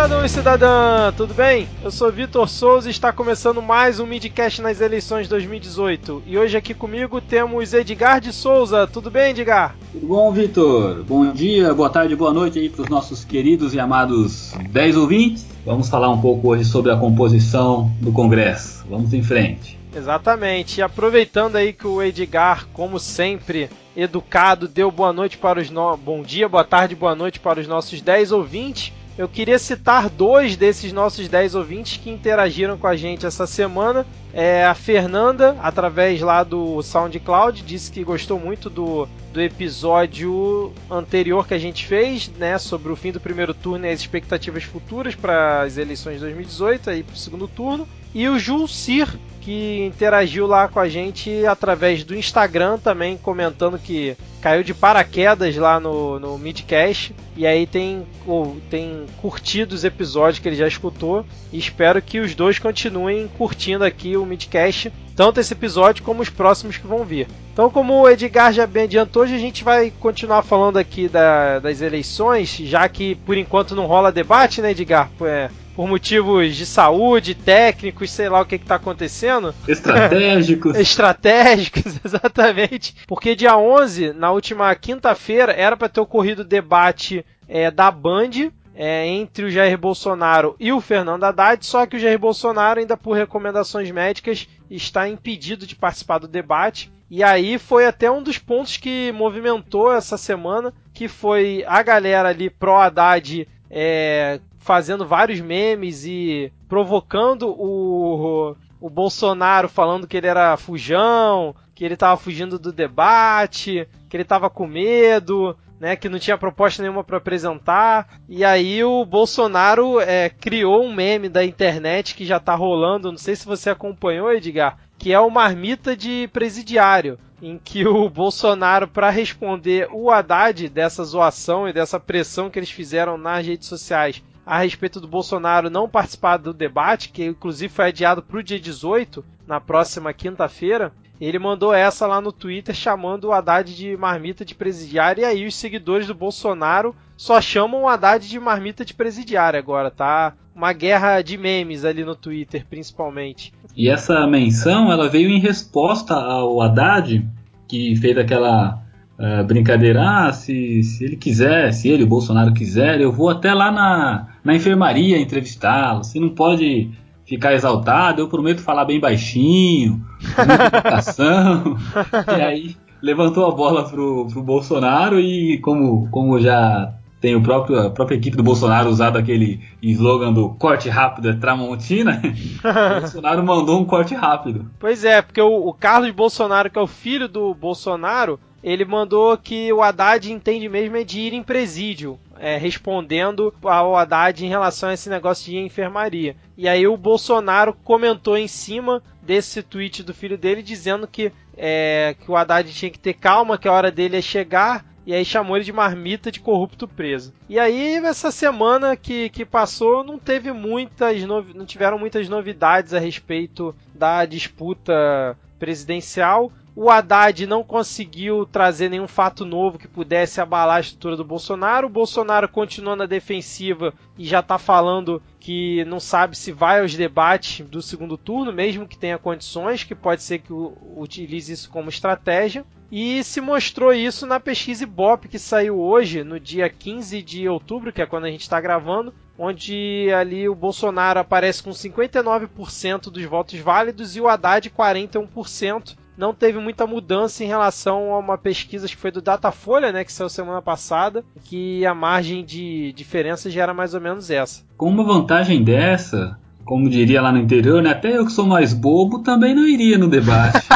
cidadão e cidadã, tudo bem? Eu sou Vitor Souza e está começando mais um Midcast nas eleições 2018. E hoje aqui comigo temos Edgar de Souza. Tudo bem, Edgar? Tudo bom, Vitor? Bom dia, boa tarde, boa noite aí para os nossos queridos e amados 10 ouvintes. Vamos falar um pouco hoje sobre a composição do Congresso. Vamos em frente. Exatamente. E aproveitando aí que o Edgar, como sempre, educado, deu boa noite para os no... bom dia, boa tarde, boa noite para os nossos 10 ouvintes. Eu queria citar dois desses nossos 10 ouvintes que interagiram com a gente essa semana. É a Fernanda, através lá do SoundCloud, disse que gostou muito do, do episódio anterior que a gente fez, né, sobre o fim do primeiro turno e as expectativas futuras para as eleições de 2018 aí para o segundo turno. E o Julcir, que interagiu lá com a gente através do Instagram também, comentando que caiu de paraquedas lá no, no Midcast e aí tem, ou, tem curtido os episódios que ele já escutou e espero que os dois continuem curtindo aqui o Midcast, tanto esse episódio como os próximos que vão vir. Então, como o Edgar já bem adiantou, hoje a gente vai continuar falando aqui da, das eleições, já que por enquanto não rola debate, né, Edgar? É, por motivos de saúde, técnicos, sei lá o que está acontecendo. Estratégicos. Estratégicos, exatamente. Porque dia 11, na última quinta-feira, era para ter ocorrido o debate é, da Band é, entre o Jair Bolsonaro e o Fernando Haddad, só que o Jair Bolsonaro, ainda por recomendações médicas, está impedido de participar do debate. E aí foi até um dos pontos que movimentou essa semana, que foi a galera ali pró-Haddad é, fazendo vários memes e provocando o, o Bolsonaro falando que ele era fujão, que ele estava fugindo do debate, que ele estava com medo, né, que não tinha proposta nenhuma para apresentar. E aí o Bolsonaro é, criou um meme da internet que já está rolando, não sei se você acompanhou, Edgar, que é o marmita de presidiário, em que o Bolsonaro, para responder o Haddad dessa zoação e dessa pressão que eles fizeram nas redes sociais a respeito do Bolsonaro não participar do debate, que inclusive foi adiado para o dia 18, na próxima quinta-feira, ele mandou essa lá no Twitter chamando o Haddad de marmita de presidiário, e aí os seguidores do Bolsonaro só chamam o Haddad de marmita de presidiário agora, tá? Uma guerra de memes ali no Twitter, principalmente. E essa menção, ela veio em resposta ao Haddad, que fez aquela uh, brincadeira, ah, se, se ele quiser, se ele, o Bolsonaro quiser, eu vou até lá na, na enfermaria entrevistá-lo. Você não pode ficar exaltado, eu prometo falar bem baixinho, e aí levantou a bola pro, pro Bolsonaro e como, como já tem o próprio, a própria equipe do Bolsonaro usado aquele slogan do corte rápido é Tramontina, o Bolsonaro mandou um corte rápido. Pois é, porque o, o Carlos Bolsonaro, que é o filho do Bolsonaro, ele mandou que o Haddad entende mesmo é de ir em presídio, é, respondendo ao Haddad em relação a esse negócio de enfermaria. E aí o Bolsonaro comentou em cima desse tweet do filho dele dizendo que, é, que o Haddad tinha que ter calma, que a hora dele é chegar, e aí chamou ele de marmita de corrupto preso. E aí, essa semana que, que passou, não teve muitas não tiveram muitas novidades a respeito da disputa presidencial. O Haddad não conseguiu trazer nenhum fato novo que pudesse abalar a estrutura do Bolsonaro. O Bolsonaro continua na defensiva e já está falando que não sabe se vai aos debates do segundo turno, mesmo que tenha condições, que pode ser que utilize isso como estratégia. E se mostrou isso na pesquisa Ibope que saiu hoje, no dia 15 de outubro, que é quando a gente está gravando, onde ali o Bolsonaro aparece com 59% dos votos válidos e o Haddad 41% não teve muita mudança em relação a uma pesquisa que foi do Datafolha, né, que saiu semana passada, que a margem de diferença já era mais ou menos essa. Com uma vantagem dessa, como diria lá no interior, né, até eu que sou mais bobo também não iria no debate.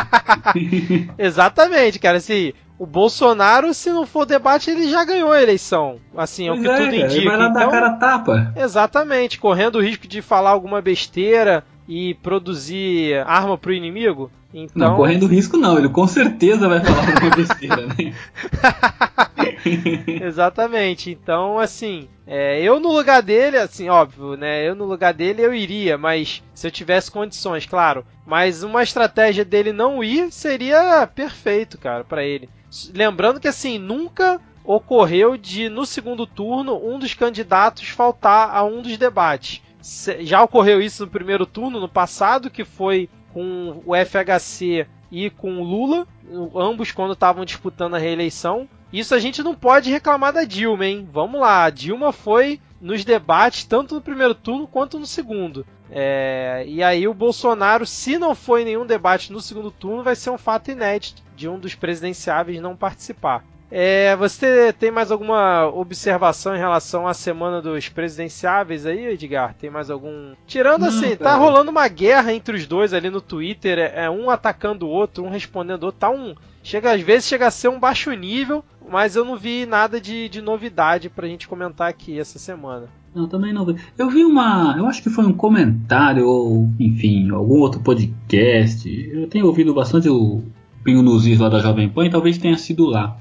Exatamente, cara, assim, o Bolsonaro, se não for debate, ele já ganhou a eleição. Assim, é o que é, tudo indica. Ele vai lá então, dar cara tapa. Exatamente, correndo o risco de falar alguma besteira e produzir arma pro inimigo. Então... Não, correndo risco não, ele com certeza vai falar alguma besteira, né? Exatamente. Então, assim, é, eu no lugar dele, assim, óbvio, né? Eu no lugar dele eu iria, mas se eu tivesse condições, claro. Mas uma estratégia dele não ir seria perfeito, cara, para ele. Lembrando que assim, nunca ocorreu de, no segundo turno, um dos candidatos faltar a um dos debates. Já ocorreu isso no primeiro turno, no passado, que foi com o FHC e com o Lula, ambos quando estavam disputando a reeleição. Isso a gente não pode reclamar da Dilma, hein? Vamos lá, a Dilma foi nos debates tanto no primeiro turno quanto no segundo. É, e aí o Bolsonaro, se não foi nenhum debate no segundo turno, vai ser um fato inédito de um dos presidenciáveis não participar. É, você tem mais alguma observação em relação à semana dos presidenciáveis aí, Edgar? Tem mais algum. Tirando Não, assim, tá cara. tá rolando uma guerra entre os dois ali no Twitter, é, é um atacando o outro, um respondendo o outro, tá um. Chega, às vezes chega a ser um baixo nível, mas eu não vi nada de, de novidade pra gente comentar aqui essa semana. Não, também não vi. Eu vi uma. Eu acho que foi um comentário, ou enfim, algum outro podcast. Eu tenho ouvido bastante o Pingo nos lá da Jovem Pan e talvez tenha sido lá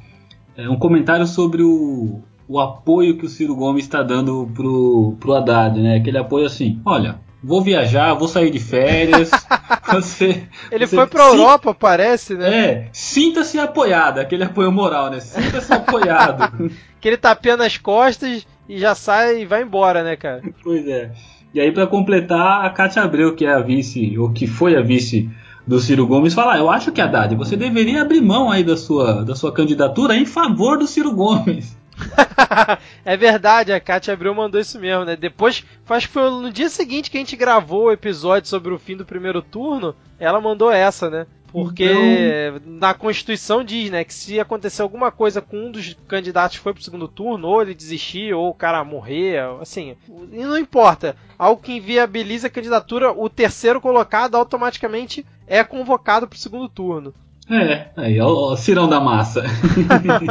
é, um comentário sobre o, o apoio que o Ciro Gomes está dando pro, pro Haddad, né? Aquele apoio assim, olha, vou viajar, vou sair de férias. você, Ele você foi pra Europa, parece, né? É, sinta-se apoiado, aquele apoio moral, né? Sinta-se apoiado. Aquele tapinha nas costas e já sai e vai embora, né, cara? Pois é. E aí, para completar, a Cátia Abreu, que é a vice, ou que foi a vice do Ciro Gomes falar, eu acho que Haddad, você deveria abrir mão aí da sua, da sua candidatura em favor do Ciro Gomes. é verdade, a Kátia Abreu mandou isso mesmo, né? Depois, acho que foi no dia seguinte que a gente gravou o episódio sobre o fim do primeiro turno, ela mandou essa, né? Porque então... na Constituição diz, né, que se acontecer alguma coisa com um dos candidatos que foi pro segundo turno, ou ele desistir, ou o cara morrer, assim, e não importa. Algo que inviabiliza a candidatura, o terceiro colocado automaticamente é convocado pro segundo turno. É, aí é o cirão da massa.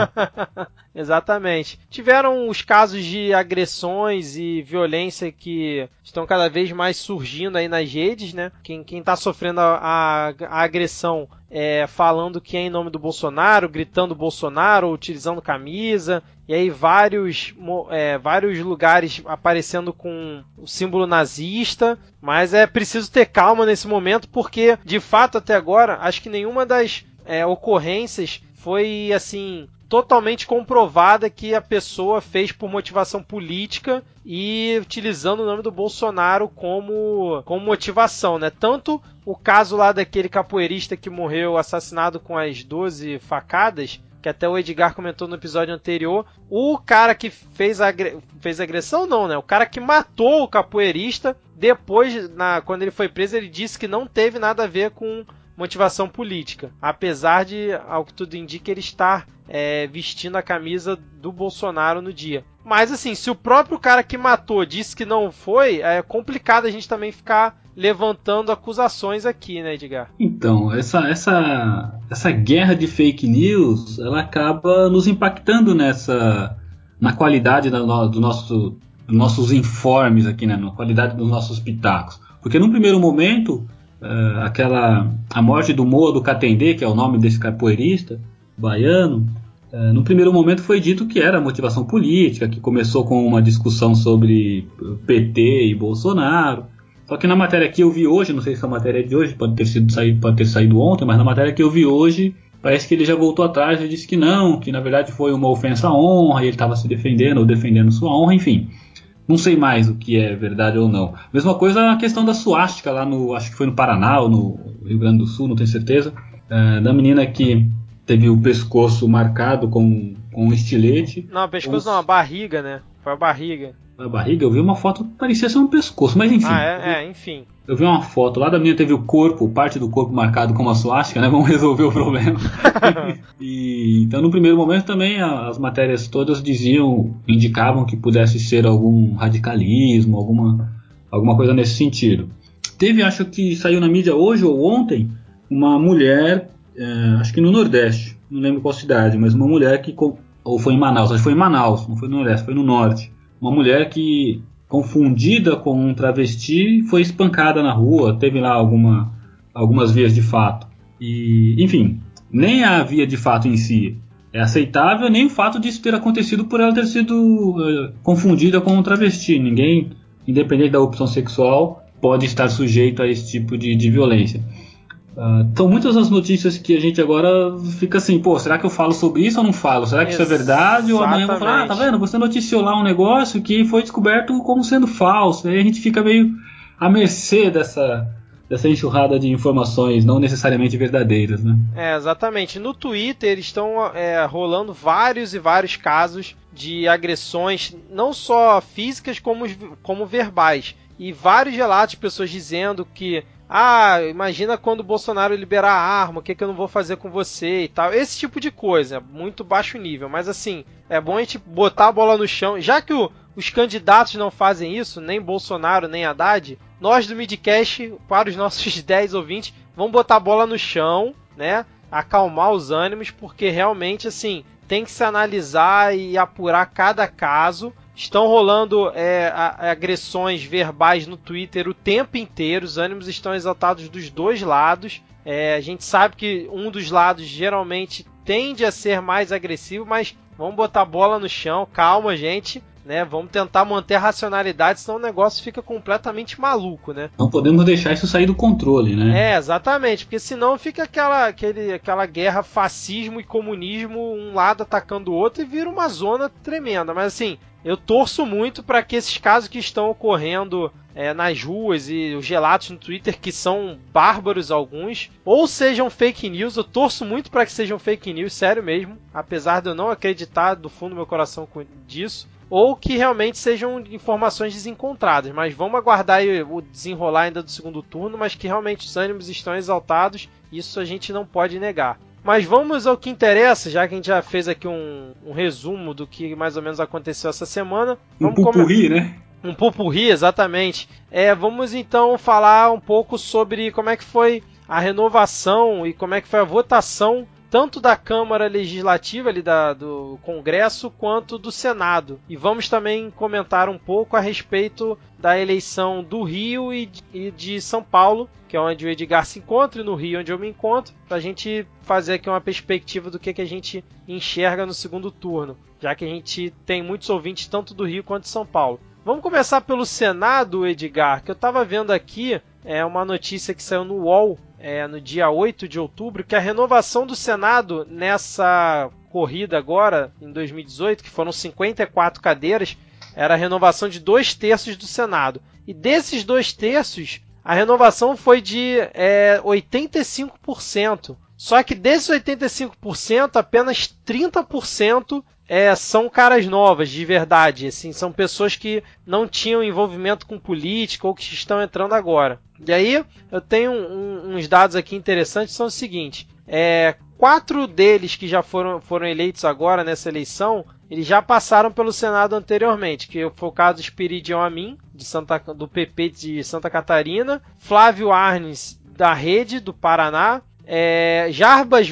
Exatamente. Tiveram os casos de agressões e violência que estão cada vez mais surgindo aí nas redes, né? Quem, quem tá sofrendo a, a, a agressão é, falando que é em nome do Bolsonaro, gritando Bolsonaro, utilizando camisa, e aí vários, é, vários lugares aparecendo com o símbolo nazista, mas é preciso ter calma nesse momento, porque de fato até agora acho que nenhuma das é, ocorrências foi assim totalmente comprovada que a pessoa fez por motivação política e utilizando o nome do Bolsonaro como, como motivação, né? Tanto o caso lá daquele capoeirista que morreu assassinado com as 12 facadas, que até o Edgar comentou no episódio anterior, o cara que fez a fez agressão não, né? O cara que matou o capoeirista, depois, na, quando ele foi preso, ele disse que não teve nada a ver com motivação política, apesar de, ao que tudo indica, ele estar é, vestindo a camisa do Bolsonaro no dia. Mas assim, se o próprio cara que matou disse que não foi, é complicado a gente também ficar levantando acusações aqui, né, Edgar? Então, essa, essa, essa guerra de fake news, ela acaba nos impactando nessa na qualidade do nosso, dos nossos informes aqui, né, na qualidade dos nossos pitacos. Porque num primeiro momento uh, aquela a morte do Moa do Catendê, que é o nome desse capoeirista baiano, uh, no primeiro momento foi dito que era motivação política, que começou com uma discussão sobre PT e Bolsonaro. Só que na matéria que eu vi hoje, não sei se a matéria é de hoje, pode ter sido saído, pode ter saído ontem, mas na matéria que eu vi hoje, parece que ele já voltou atrás e disse que não, que na verdade foi uma ofensa à honra, e ele estava se defendendo ou defendendo sua honra, enfim. Não sei mais o que é verdade ou não. Mesma coisa a questão da suástica lá no. Acho que foi no Paraná ou no Rio Grande do Sul, não tenho certeza. É, da menina que teve o pescoço marcado com, com um estilete. Não, pescoço não, a barriga, né? Foi a barriga. A barriga, eu vi uma foto que parecia ser um pescoço, mas enfim. Ah, é, é enfim. Eu vi uma foto lá da minha teve o corpo, parte do corpo marcado com uma suástica, né? Vamos resolver o problema. e, então, no primeiro momento também as matérias todas diziam, indicavam que pudesse ser algum radicalismo, alguma, alguma coisa nesse sentido. Teve, acho que saiu na mídia hoje ou ontem, uma mulher, é, acho que no Nordeste, não lembro qual cidade, mas uma mulher que ou foi em Manaus, acho que foi em Manaus, não foi no Nordeste, foi no Norte. Uma mulher que confundida com um travesti, foi espancada na rua, teve lá alguma, algumas vias de fato. E, enfim, nem a via de fato em si é aceitável, nem o fato disso ter acontecido por ela ter sido uh, confundida com um travesti. Ninguém, independente da opção sexual, pode estar sujeito a esse tipo de, de violência. Uh, então muitas das notícias que a gente agora fica assim, pô, será que eu falo sobre isso ou não falo? Será que Exatamente. isso é verdade? Ou amanhã eu vou falar, ah, tá vendo? Você noticiou lá um negócio que foi descoberto como sendo falso. Aí a gente fica meio à mercê dessa, dessa enxurrada de informações não necessariamente verdadeiras, né? É, exatamente. No Twitter estão é, rolando vários e vários casos de agressões, não só físicas como, como verbais. E vários relatos de pessoas dizendo que ah, imagina quando o Bolsonaro liberar a arma, o que, que eu não vou fazer com você e tal. Esse tipo de coisa, muito baixo nível. Mas assim, é bom a gente botar a bola no chão. Já que o, os candidatos não fazem isso, nem Bolsonaro, nem Haddad, nós do Midcast, para os nossos 10 ouvintes, vamos botar a bola no chão, né? Acalmar os ânimos, porque realmente, assim, tem que se analisar e apurar cada caso Estão rolando é, agressões verbais no Twitter o tempo inteiro, os ânimos estão exaltados dos dois lados. É, a gente sabe que um dos lados geralmente tende a ser mais agressivo, mas vamos botar a bola no chão, calma, gente. Né, vamos tentar manter a racionalidade, senão o negócio fica completamente maluco, né? Não podemos deixar isso sair do controle, né? É, exatamente, porque senão fica aquela, aquele, aquela guerra fascismo e comunismo, um lado atacando o outro e vira uma zona tremenda. Mas assim, eu torço muito para que esses casos que estão ocorrendo é, nas ruas e os relatos no Twitter, que são bárbaros alguns, ou sejam fake news. Eu torço muito para que sejam fake news, sério mesmo, apesar de eu não acreditar do fundo do meu coração disso. Ou que realmente sejam informações desencontradas. Mas vamos aguardar o desenrolar ainda do segundo turno, mas que realmente os ânimos estão exaltados. Isso a gente não pode negar. Mas vamos ao que interessa, já que a gente já fez aqui um, um resumo do que mais ou menos aconteceu essa semana. Vamos um pupurri, né? Um pupurri, exatamente. É, vamos então falar um pouco sobre como é que foi a renovação e como é que foi a votação tanto da Câmara Legislativa ali da, do Congresso quanto do Senado. E vamos também comentar um pouco a respeito da eleição do Rio e de, São Paulo, que é onde o Edgar se encontra, e no Rio onde eu me encontro, para a gente fazer aqui uma perspectiva do que, que a gente enxerga no segundo turno, já que a gente tem muitos ouvintes tanto do Rio quanto de São Paulo. Vamos começar pelo Senado, Edgar, que eu estava vendo aqui é uma notícia que saiu no UOL é, no dia 8 de outubro, que a renovação do Senado nessa corrida agora, em 2018, que foram 54 cadeiras, era a renovação de dois terços do Senado. E desses dois terços, a renovação foi de é, 85%. Só que desses 85%, apenas 30% é, são caras novas, de verdade. Assim, são pessoas que não tinham envolvimento com política ou que estão entrando agora. E aí, eu tenho um, uns dados aqui interessantes, são o seguinte. É, quatro deles que já foram, foram eleitos agora nessa eleição, eles já passaram pelo Senado anteriormente, que foi o caso do Espiridion Amin, de Santa, do PP de Santa Catarina, Flávio Arnes, da Rede, do Paraná, é, Jarbas,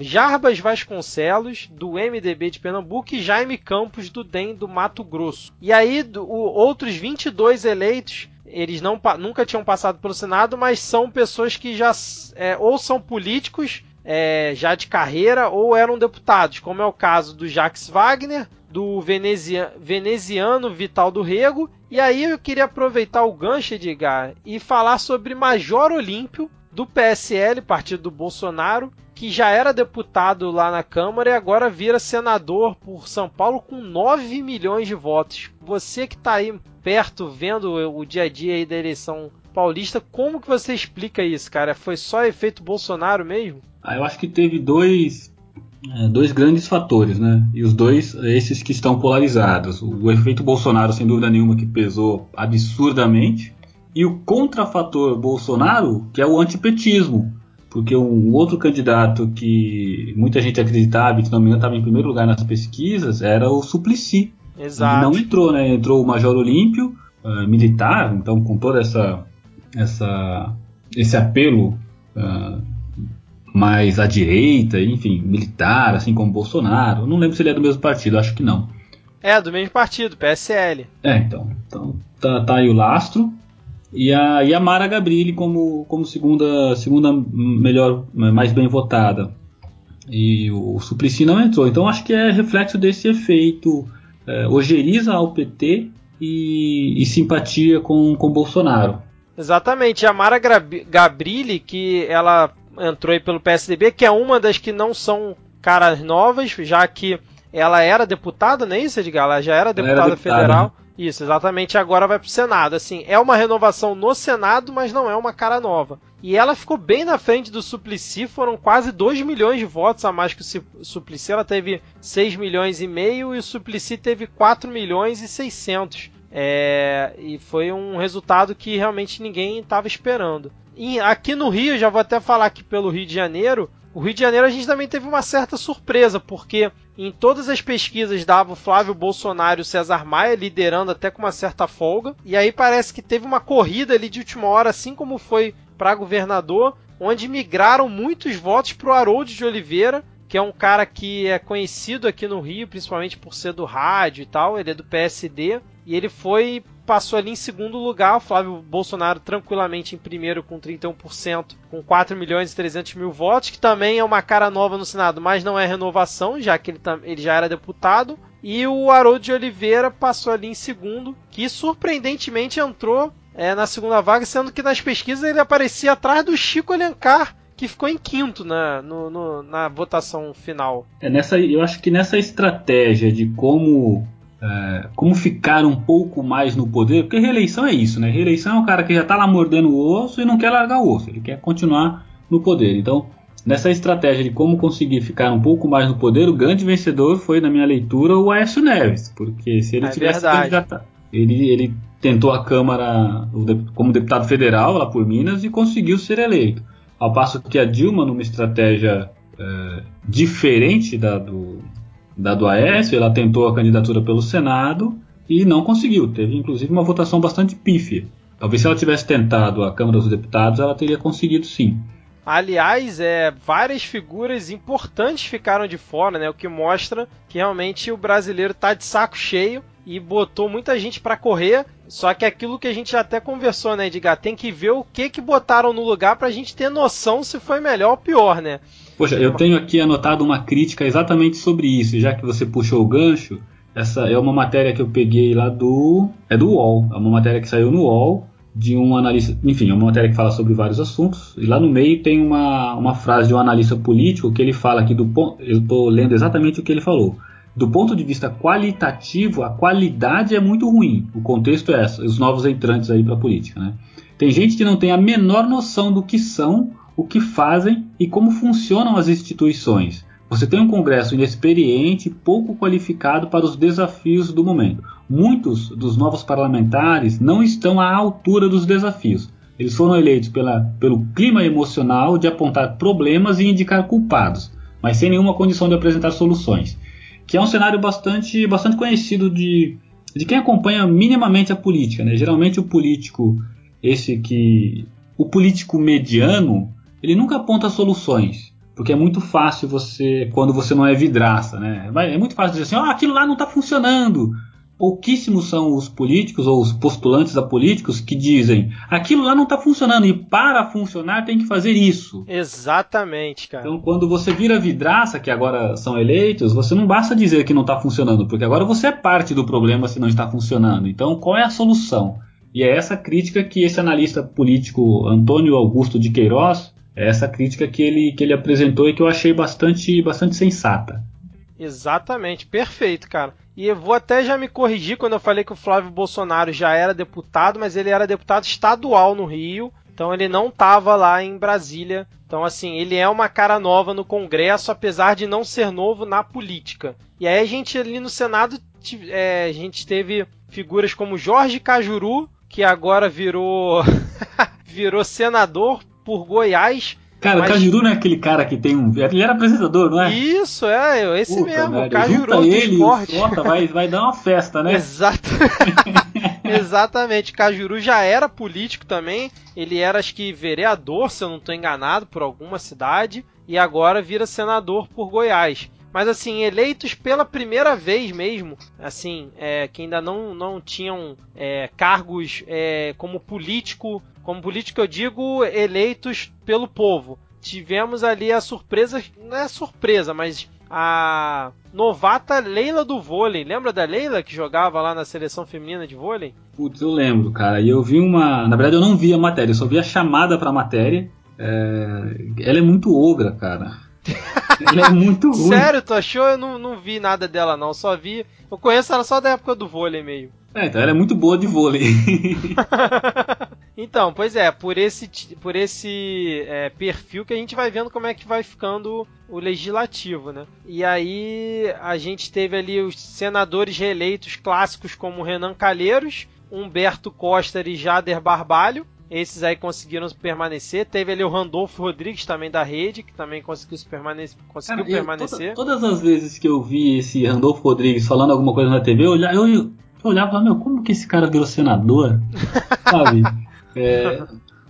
Jarbas Vasconcelos, do MDB de Pernambuco, e Jaime Campos, do DEM do Mato Grosso. E aí, do, o, outros 22 eleitos, eles não, nunca tinham passado pelo Senado, mas são pessoas que já é, ou são políticos é, já de carreira ou eram deputados, como é o caso do Jacques Wagner, do venezia, veneziano Vital do Rego. E aí eu queria aproveitar o gancho, Edgar, e falar sobre Major Olímpio, do PSL, partido do Bolsonaro, que já era deputado lá na Câmara e agora vira senador por São Paulo com 9 milhões de votos. Você que está aí perto vendo o dia a dia aí da eleição paulista, como que você explica isso, cara? Foi só efeito Bolsonaro mesmo? Ah, eu acho que teve dois, é, dois grandes fatores, né? E os dois, esses que estão polarizados. O efeito Bolsonaro, sem dúvida nenhuma, que pesou absurdamente e o contrafator Bolsonaro, que é o antipetismo. Porque um outro candidato que muita gente acreditava que não me engano estava em primeiro lugar nas pesquisas era o Suplicy. Exato. E não entrou, né? Entrou o Major Olímpio, uh, militar, então com toda essa, essa esse apelo uh, mais à direita, enfim, militar, assim como Bolsonaro. não lembro se ele é do mesmo partido, acho que não. É, do mesmo partido, PSL. É, então. então tá, tá aí o lastro. E a, e a Mara Gabrilli como, como segunda, segunda melhor, mais bem votada. E o Suplicy não entrou. Então acho que é reflexo desse efeito é, ojeriza ao PT e, e, simpatia com, com Bolsonaro. Exatamente, a Mara Gabrilli, que ela entrou aí pelo PSDB, que é uma das que não são caras novas, já que ela era deputada, não é isso, Edgar? Ela já era deputada, era deputada federal. Isso, exatamente. Agora vai pro Senado. Assim, é uma renovação no Senado, mas não é uma cara nova. E ela ficou bem na frente do Suplicy, foram quase 2 milhões de votos a mais que o Suplicy. Ela teve 6 milhões e meio e o Suplicy teve 4 milhões e 600. É, e foi um resultado que realmente ninguém estava esperando. E aqui no Rio, já vou até falar aqui pelo Rio de Janeiro, o Rio de Janeiro a gente também teve uma certa surpresa, porque em todas as pesquisas dava o Flávio Bolsonaro e o César Maia liderando até com uma certa folga. E aí parece que teve uma corrida ali de última hora, assim como foi para governador, onde migraram muitos votos para o Harold de Oliveira, que é um cara que é conhecido aqui no Rio, principalmente por ser do rádio e tal, ele é do PSD, e ele foi passou ali em segundo lugar, o Flávio Bolsonaro tranquilamente em primeiro com 31%, com 4 milhões e 300 mil votos, que também é uma cara nova no Senado, mas não é renovação, já que ele, ele já era deputado. E o Haroldo de Oliveira passou ali em segundo, que surpreendentemente entrou é, na segunda vaga, sendo que nas pesquisas ele aparecia atrás do Chico Alencar, que ficou em quinto na, no, no, na votação final. É nessa, eu acho que nessa estratégia de como é, como ficar um pouco mais no poder, porque reeleição é isso, né? Reeleição é um cara que já está lá mordendo o osso e não quer largar o osso, ele quer continuar no poder. Então, nessa estratégia de como conseguir ficar um pouco mais no poder, o grande vencedor foi, na minha leitura, o Aécio Neves, porque se ele é tivesse candidato, ele, ele tentou a Câmara como deputado federal lá por Minas e conseguiu ser eleito. Ao passo que a Dilma, numa estratégia é, diferente da do, da do Aécio, ela tentou a candidatura pelo Senado e não conseguiu. Teve inclusive uma votação bastante pífia. Talvez se ela tivesse tentado a Câmara dos Deputados, ela teria conseguido sim. Aliás, é, várias figuras importantes ficaram de fora, né? O que mostra que realmente o brasileiro está de saco cheio e botou muita gente para correr. Só que aquilo que a gente até conversou, né, Edgar? Tem que ver o que que botaram no lugar pra gente ter noção se foi melhor ou pior, né? Poxa, eu tenho aqui anotado uma crítica exatamente sobre isso, já que você puxou o gancho. Essa é uma matéria que eu peguei lá do. É do UOL. É uma matéria que saiu no UOL de um analista. Enfim, é uma matéria que fala sobre vários assuntos. E lá no meio tem uma, uma frase de um analista político que ele fala aqui do ponto. Eu estou lendo exatamente o que ele falou. Do ponto de vista qualitativo, a qualidade é muito ruim. O contexto é essa, os novos entrantes aí para a política. Né? Tem gente que não tem a menor noção do que são o que fazem e como funcionam as instituições. Você tem um Congresso inexperiente, pouco qualificado para os desafios do momento. Muitos dos novos parlamentares não estão à altura dos desafios. Eles foram eleitos pela, pelo clima emocional de apontar problemas e indicar culpados, mas sem nenhuma condição de apresentar soluções. Que é um cenário bastante, bastante conhecido de, de quem acompanha minimamente a política. Né? Geralmente o político, esse que. O político mediano, ele nunca aponta soluções. Porque é muito fácil você, quando você não é vidraça, né? É muito fácil dizer assim, oh, aquilo lá não está funcionando. Pouquíssimos são os políticos ou os postulantes a políticos que dizem aquilo lá não está funcionando e para funcionar tem que fazer isso. Exatamente, cara. Então, quando você vira vidraça, que agora são eleitos, você não basta dizer que não está funcionando, porque agora você é parte do problema se não está funcionando. Então, qual é a solução? E é essa crítica que esse analista político Antônio Augusto de Queiroz essa crítica que ele, que ele apresentou e que eu achei bastante, bastante sensata. Exatamente, perfeito, cara. E eu vou até já me corrigir quando eu falei que o Flávio Bolsonaro já era deputado, mas ele era deputado estadual no Rio, então ele não estava lá em Brasília. Então, assim, ele é uma cara nova no Congresso, apesar de não ser novo na política. E aí a gente ali no Senado, é, a gente teve figuras como Jorge Cajuru, que agora virou virou senador por Goiás. Cara, mas... o Cajuru não é aquele cara que tem um. Ele era apresentador, não é? Isso, é, esse Puta, mesmo. Velho, Cajuru Junta ele esporte. Vai, vai dar uma festa, né? Exato. Exatamente. Cajuru já era político também. Ele era, acho que, vereador, se eu não estou enganado, por alguma cidade. E agora vira senador por Goiás mas assim, eleitos pela primeira vez mesmo, assim, é, que ainda não, não tinham é, cargos é, como político, como político eu digo eleitos pelo povo. Tivemos ali a surpresa, não é surpresa, mas a novata Leila do vôlei. Lembra da Leila que jogava lá na seleção feminina de vôlei? Putz, eu lembro, cara. E eu vi uma. Na verdade, eu não vi a matéria, eu só vi a chamada pra matéria. É... Ela é muito ogra, cara. ela é muito ruim. Sério, tu achou? Eu não, não vi nada dela, não. Só vi. Eu conheço ela só da época do vôlei meio. É, então ela é muito boa de vôlei. então, pois é, por esse, por esse é, perfil que a gente vai vendo como é que vai ficando o legislativo, né? E aí a gente teve ali os senadores reeleitos clássicos como Renan Calheiros, Humberto Costa e Jader Barbalho. Esses aí conseguiram permanecer. Teve ali o Randolfo Rodrigues também da rede, que também conseguiu, permanecer, conseguiu Cara, permanecer. Toda, todas as vezes que eu vi esse Randolfo Rodrigues falando alguma coisa na TV, eu, eu, eu olhava e falava, meu, como que esse cara virou senador? Sabe? É,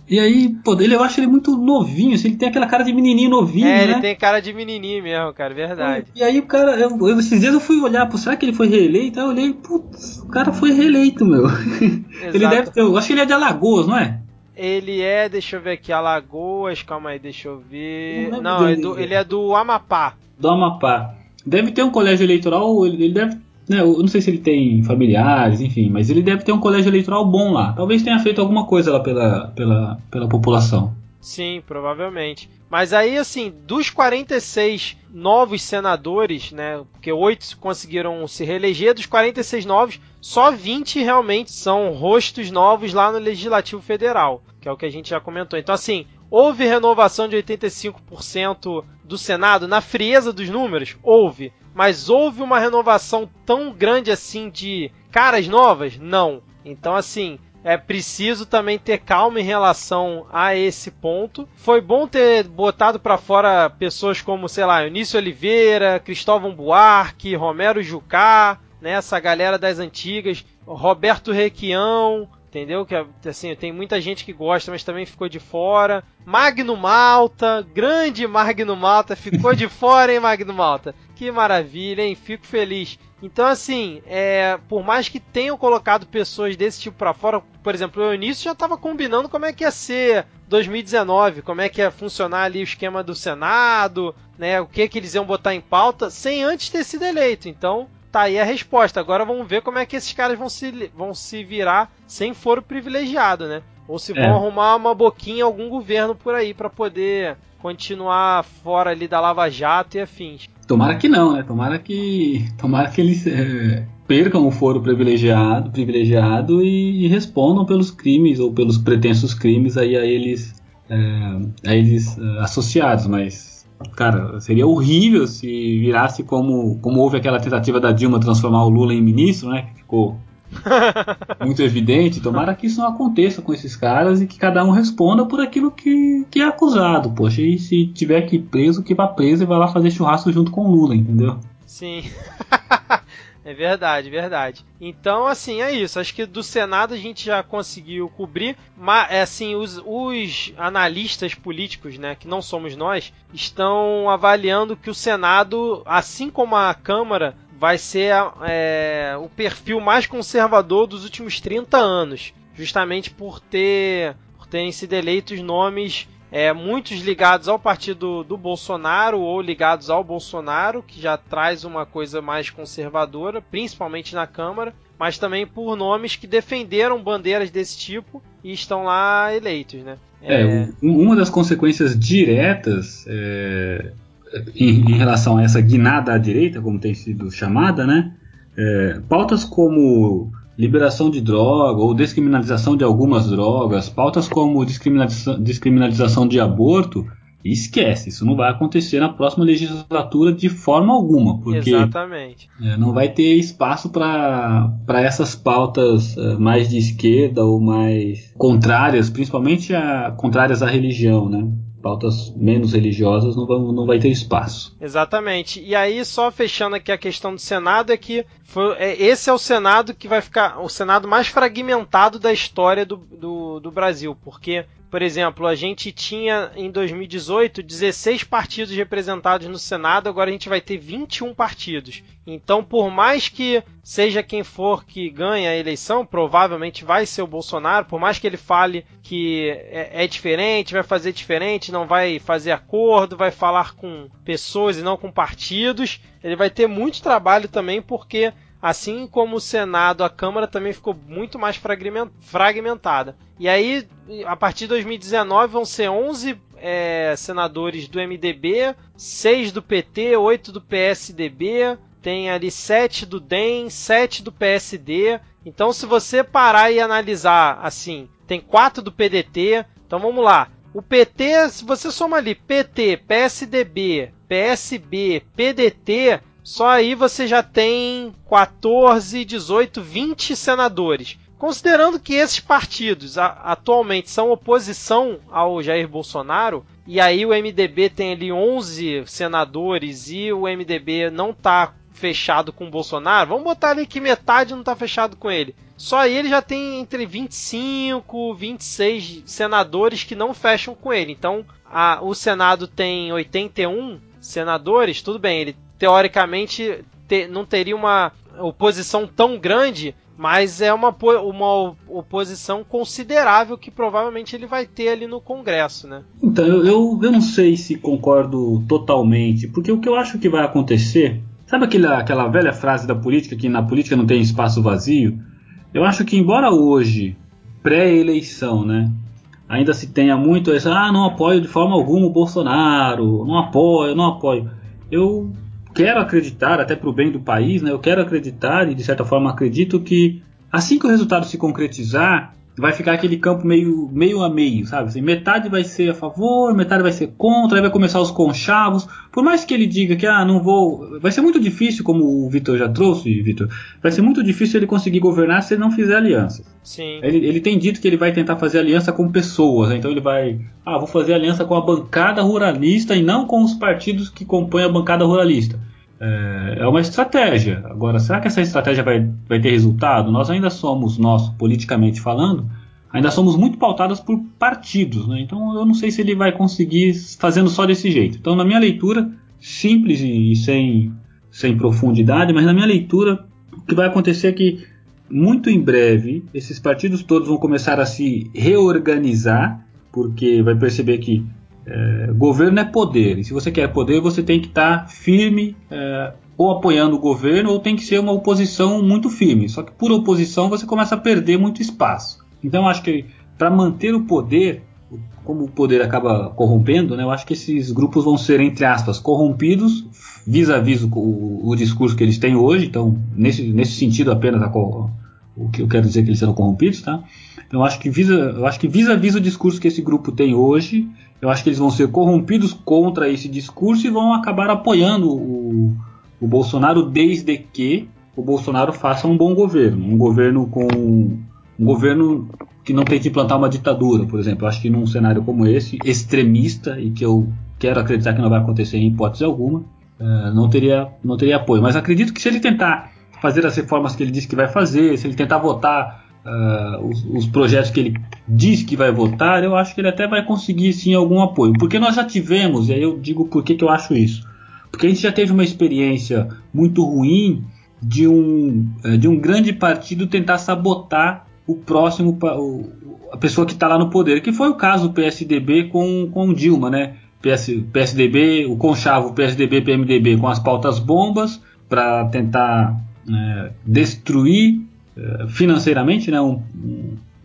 e aí, pô, ele, eu acho ele muito novinho, assim, ele tem aquela cara de menininho novinho, é, né? ele tem cara de menininho mesmo, cara, verdade. E, e aí o cara, eu, eu, esses dias eu fui olhar, pô, será que ele foi reeleito? Aí eu olhei, putz, o cara foi reeleito, meu. ele deve ter, eu acho que ele é de Alagoas, não é? Ele é, deixa eu ver aqui, Alagoas, calma aí, deixa eu ver. Não, não é do, ele é do Amapá. Do Amapá. Deve ter um colégio eleitoral, ele, ele deve né, eu não sei se ele tem familiares, enfim, mas ele deve ter um colégio eleitoral bom lá. Talvez tenha feito alguma coisa lá pela, pela, pela população. Sim, provavelmente. Mas aí, assim, dos 46 novos senadores, né? Porque oito conseguiram se reeleger, dos 46 novos, só 20 realmente são rostos novos lá no Legislativo Federal, que é o que a gente já comentou. Então, assim, houve renovação de 85% do Senado na frieza dos números? Houve mas houve uma renovação tão grande assim de caras novas? Não. Então, assim, é preciso também ter calma em relação a esse ponto. Foi bom ter botado para fora pessoas como, sei lá, Eunício Oliveira, Cristóvão Buarque, Romero Jucá, né, essa galera das antigas, Roberto Requião, entendeu? Que assim, tem muita gente que gosta, mas também ficou de fora. Magno Malta, grande Magno Malta, ficou de fora, hein, Magno Malta? Que maravilha, hein? Fico feliz. Então, assim, é, por mais que tenham colocado pessoas desse tipo para fora, por exemplo, o início já estava combinando como é que ia ser 2019, como é que ia funcionar ali o esquema do Senado, né? O que que eles iam botar em pauta, sem antes ter sido eleito. Então, tá aí a resposta. Agora vamos ver como é que esses caras vão se, vão se virar sem foro privilegiado, né? Ou se vão é. arrumar uma boquinha em algum governo por aí para poder continuar fora ali da Lava Jato e afins. Tomara que não, né? Tomara que, tomara que eles é, percam o foro privilegiado, privilegiado e, e, respondam pelos crimes ou pelos pretensos crimes aí a eles, é, a eles é, associados. Mas, cara, seria horrível se virasse como, como houve aquela tentativa da Dilma transformar o Lula em ministro, né? Que ficou muito evidente. Tomara que isso não aconteça com esses caras e que cada um responda por aquilo que, que é acusado. Poxa, e se tiver que ir preso, que vá preso e vai lá fazer churrasco junto com o Lula, entendeu? Sim. É verdade, verdade. Então, assim, é isso. Acho que do Senado a gente já conseguiu cobrir. Mas, é, assim, os, os, analistas políticos, né, que não somos nós, estão avaliando que o Senado, assim como a Câmara, vai ser é, o perfil mais conservador dos últimos 30 anos, justamente por ter por terem sido eleitos nomes é, muitos ligados ao partido do Bolsonaro ou ligados ao Bolsonaro, que já traz uma coisa mais conservadora, principalmente na Câmara, mas também por nomes que defenderam bandeiras desse tipo e estão lá eleitos, né? É, é uma das consequências diretas é, em, em, relação a essa guinada à direita, como tem sido chamada, né? É, pautas como liberação de droga ou descriminalização de algumas drogas, pautas como descriminalização, descriminalização de aborto, esquece, isso não vai acontecer na próxima legislatura de forma alguma, porque. É, não vai ter espaço para essas pautas é, mais de esquerda ou mais contrárias, principalmente a, contrárias à religião, né? Pautas menos religiosas não, vão, não vai ter espaço. Exatamente. E aí, só fechando aqui a questão do Senado, é que foi, é, esse é o Senado que vai ficar o Senado mais fragmentado da história do, do, do Brasil, porque por exemplo, a gente tinha em 2018 16 partidos representados no Senado, agora a gente vai ter 21 partidos. Então, por mais que seja quem for que ganhe a eleição, provavelmente vai ser o Bolsonaro, por mais que ele fale que é, é diferente, vai fazer diferente, não vai fazer acordo, vai falar com pessoas e não com partidos, ele vai ter muito trabalho também porque Assim como o Senado, a Câmara também ficou muito mais fragmentada. E aí, a partir de 2019, vão ser 11 é, senadores do MDB, 6 do PT, 8 do PSDB, tem ali 7 do DEM, 7 do PSD. Então, se você parar e analisar assim, tem 4 do PDT. Então, vamos lá. O PT, se você soma ali PT, PSDB, PSB, PDT, só aí você já tem 14, 18, 20 senadores. Considerando que esses partidos a, atualmente são oposição ao Jair Bolsonaro, e aí o MDB tem ali 11 senadores e o MDB não está fechado com o Bolsonaro, vamos botar ali que metade não está fechado com ele. Só aí ele já tem entre 25 26 senadores que não fecham com ele. Então a, o Senado tem 81 senadores, tudo bem, ele teoricamente te, não teria uma oposição tão grande, mas é uma, uma oposição considerável que provavelmente ele vai ter ali no Congresso, né? Então, eu, eu, não sei se concordo totalmente, porque o que eu acho que vai acontecer, sabe aquela, aquela velha frase da política que na política não tem espaço vazio? Eu acho que embora hoje, pré-eleição, né, ainda se tenha muito essa, ah, não apoio de forma alguma o Bolsonaro, não apoio, não apoio. Eu quero acreditar, até para o bem do país, né, eu quero acreditar e de certa forma acredito que assim que o resultado se concretizar, vai ficar aquele campo meio, meio a meio, sabe? Assim, metade vai ser a favor, metade vai ser contra, aí vai começar os conchavos. Por mais que ele diga que, ah, não vou. Vai ser muito difícil, como o Vitor já trouxe, Vitor. Vai ser muito difícil ele conseguir governar se ele não fizer alianças. Sim. Ele, ele tem dito que ele vai tentar fazer aliança com pessoas, né? então ele vai. Ah, vou fazer aliança com a bancada ruralista e não com os partidos que compõem a bancada ruralista. É, é uma estratégia. Agora, será que essa estratégia vai, vai ter resultado? Nós ainda somos, nós, politicamente falando, ainda somos muito pautados por partidos. Né? Então, eu não sei se ele vai conseguir fazendo só desse jeito. Então, na minha leitura, simples e sem, sem profundidade, mas na minha leitura, o que vai acontecer é que, muito em breve, esses partidos todos vão começar a se reorganizar, porque vai perceber que é, governo é poder, e se você quer poder, você tem que estar tá firme é, ou apoiando o governo, ou tem que ser uma oposição muito firme. Só que por oposição você começa a perder muito espaço. Então acho que para manter o poder, como o poder acaba corrompendo, né, eu acho que esses grupos vão ser, entre aspas, corrompidos vis-a-vis -vis o, o, discurso que eles têm hoje. Então, nesse, nesse sentido apenas a, o que eu quero dizer é que eles serão corrompidos, tá? Então, acho que vis-a-vis -vis o discurso que esse grupo tem hoje, eu acho que eles vão ser corrompidos contra esse discurso e vão acabar apoiando o, o Bolsonaro desde que o Bolsonaro faça um bom governo, um governo com um governo que não tente implantar uma ditadura, por exemplo. Eu acho que num cenário como esse, extremista e que eu quero acreditar que não vai acontecer em hipótese alguma, uh, não teria não teria apoio. Mas acredito que se ele tentar fazer as reformas que ele disse que vai fazer, se ele tentar votar uh, os, os, projetos que ele diz que vai votar, eu acho que ele até vai conseguir sim algum apoio. Porque nós já tivemos, e aí eu digo por que, que eu acho isso. Porque a gente já teve uma experiência muito ruim de um, eh, de um grande partido tentar sabotar o próximo, a pessoa que está lá no poder, que foi o caso do PSDB com, com Dilma, né? PS, PSDB, o Conchavo, PSDB, PMDB com as pautas bombas para tentar é, destruir financeiramente, né, um,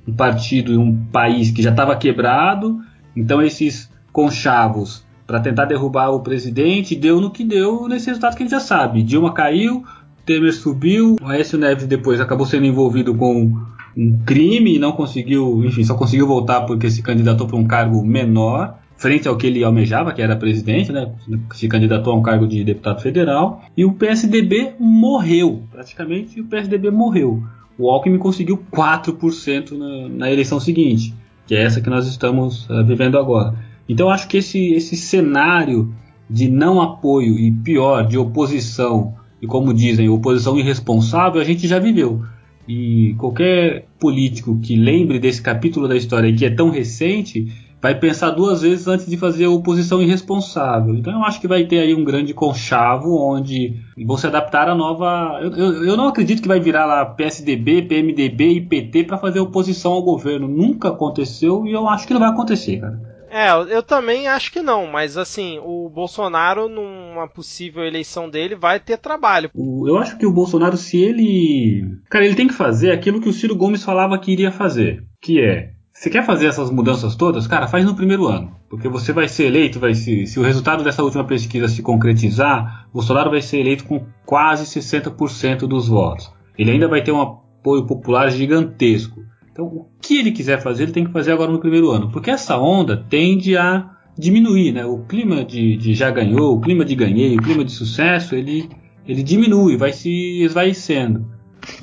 um partido e um país que já estava quebrado, então esses conchavos para tentar derrubar o presidente deu no que deu nesse resultado que a gente já sabe. Dilma caiu, Temer subiu, Aécio Neves depois acabou sendo envolvido com um crime e não conseguiu, enfim, só conseguiu voltar porque se candidatou para um cargo menor frente ao que ele almejava, que era presidente, né? Se candidatou a um cargo de deputado federal. E o PSDB morreu, praticamente o PSDB morreu o Alckmin conseguiu 4% na, na eleição seguinte, que é essa que nós estamos uh, vivendo agora. Então acho que esse, esse cenário de não apoio e pior, de oposição, e como dizem, oposição irresponsável, a gente já viveu. E qualquer político que lembre desse capítulo da história que é tão recente vai pensar duas vezes antes de fazer oposição irresponsável. Então eu acho que vai ter aí um grande conchavo onde vão se adaptar à nova. Eu, eu, eu não acredito que vai virar lá PSDB, PMDB e PT para fazer oposição ao governo. Nunca aconteceu e eu acho que não vai acontecer, cara. É, eu também acho que não, mas assim, o Bolsonaro, numa possível eleição dele, vai ter trabalho. Eu acho que o Bolsonaro, se ele. Cara, ele tem que fazer aquilo que o Ciro Gomes falava que iria fazer, que é você quer fazer essas mudanças todas? Cara, faz no primeiro ano. Porque você vai ser eleito, vai se, se o resultado dessa última pesquisa se concretizar, Bolsonaro vai ser eleito com quase 60% dos votos. Ele ainda vai ter um apoio popular gigantesco. Então, o que ele quiser fazer, ele tem que fazer agora no primeiro ano. Porque essa onda tende a diminuir, né? O clima de, de já ganhou, o clima de ganhei, o clima de sucesso, ele, ele diminui, vai se esvaecendo.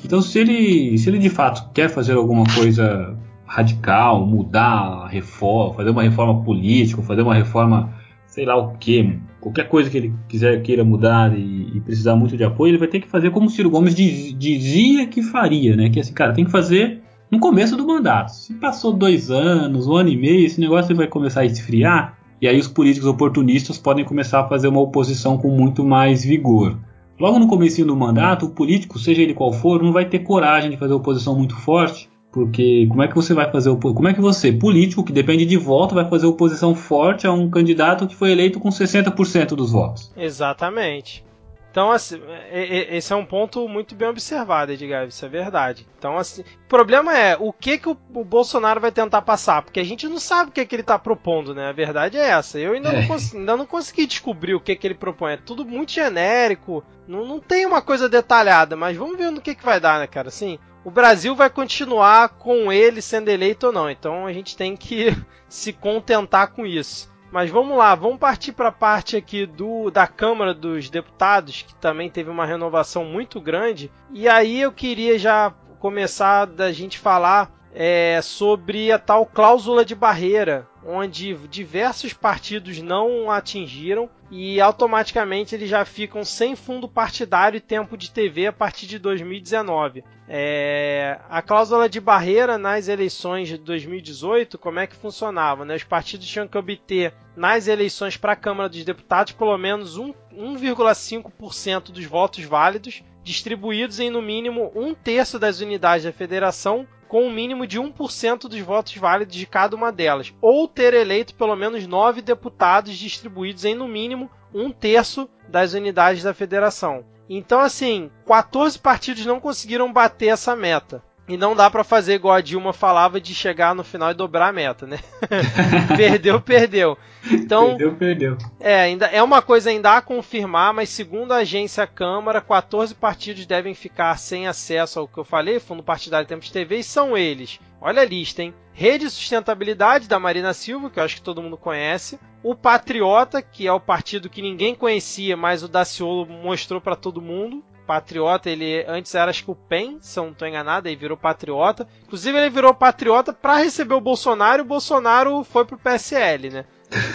Então, se ele, se ele de fato quer fazer alguma coisa radical, mudar a reforma, fazer uma reforma política, fazer uma reforma, sei lá o que, qualquer coisa que ele quiser queira mudar e, e, precisar muito de apoio, ele vai ter que fazer como o Ciro Gomes diz, dizia que faria, né? Que esse cara tem que fazer no começo do mandato. Se passou dois anos, um ano e meio, esse negócio vai começar a esfriar e aí os políticos oportunistas podem começar a fazer uma oposição com muito mais vigor. Logo no começo do mandato, o político, seja ele qual for, não vai ter coragem de fazer oposição muito forte porque como é que você vai fazer como é que você, político que depende de voto, vai fazer oposição forte a um candidato que foi eleito com 60% dos votos? Exatamente. Então, assim, esse é um ponto muito bem observado, Edgar, isso é verdade. Então, assim, o problema é o que, que o, Bolsonaro vai tentar passar, porque a gente não sabe o que, que ele está propondo, né? A verdade é essa. Eu ainda, é. não, ainda não consegui descobrir o que, que ele propõe. É tudo muito genérico, não, não tem uma coisa detalhada, mas vamos ver no que, que vai dar, né, cara? Assim, o Brasil vai continuar com ele sendo eleito ou não. Então a gente tem que se contentar com isso. Mas vamos lá, vamos partir para a parte aqui do da Câmara dos Deputados, que também teve uma renovação muito grande. E aí eu queria já começar da gente falar é, sobre a tal cláusula de barreira, onde diversos partidos não atingiram e automaticamente eles já ficam sem fundo partidário e tempo de TV a partir de 2019. É, a cláusula de barreira nas eleições de 2018, como é que funcionava? Né? Os partidos tinham que obter nas eleições para a Câmara dos Deputados pelo menos 1,5% dos votos válidos, distribuídos em no mínimo um terço das unidades da federação com um mínimo de 1% dos votos válidos de cada uma delas, ou ter eleito pelo menos nove deputados distribuídos em no mínimo um terço das unidades da federação. Então, assim, 14 partidos não conseguiram bater essa meta. E não dá para fazer igual a Dilma falava de chegar no final e dobrar a meta, né? perdeu, perdeu. Então, perdeu, perdeu. É, ainda é uma coisa ainda a confirmar, mas segundo a agência Câmara, 14 partidos devem ficar sem acesso ao que eu falei, Fundo Partidário Tempo de TV, e são eles. Olha a lista, hein? Rede Sustentabilidade da Marina Silva, que eu acho que todo mundo conhece. O Patriota, que é o partido que ninguém conhecia, mas o Daciolo mostrou para todo mundo. Patriota, ele antes era acho que o PEN, se eu não estou enganado, aí virou Patriota. Inclusive ele virou Patriota para receber o Bolsonaro e o Bolsonaro foi pro PSL, né?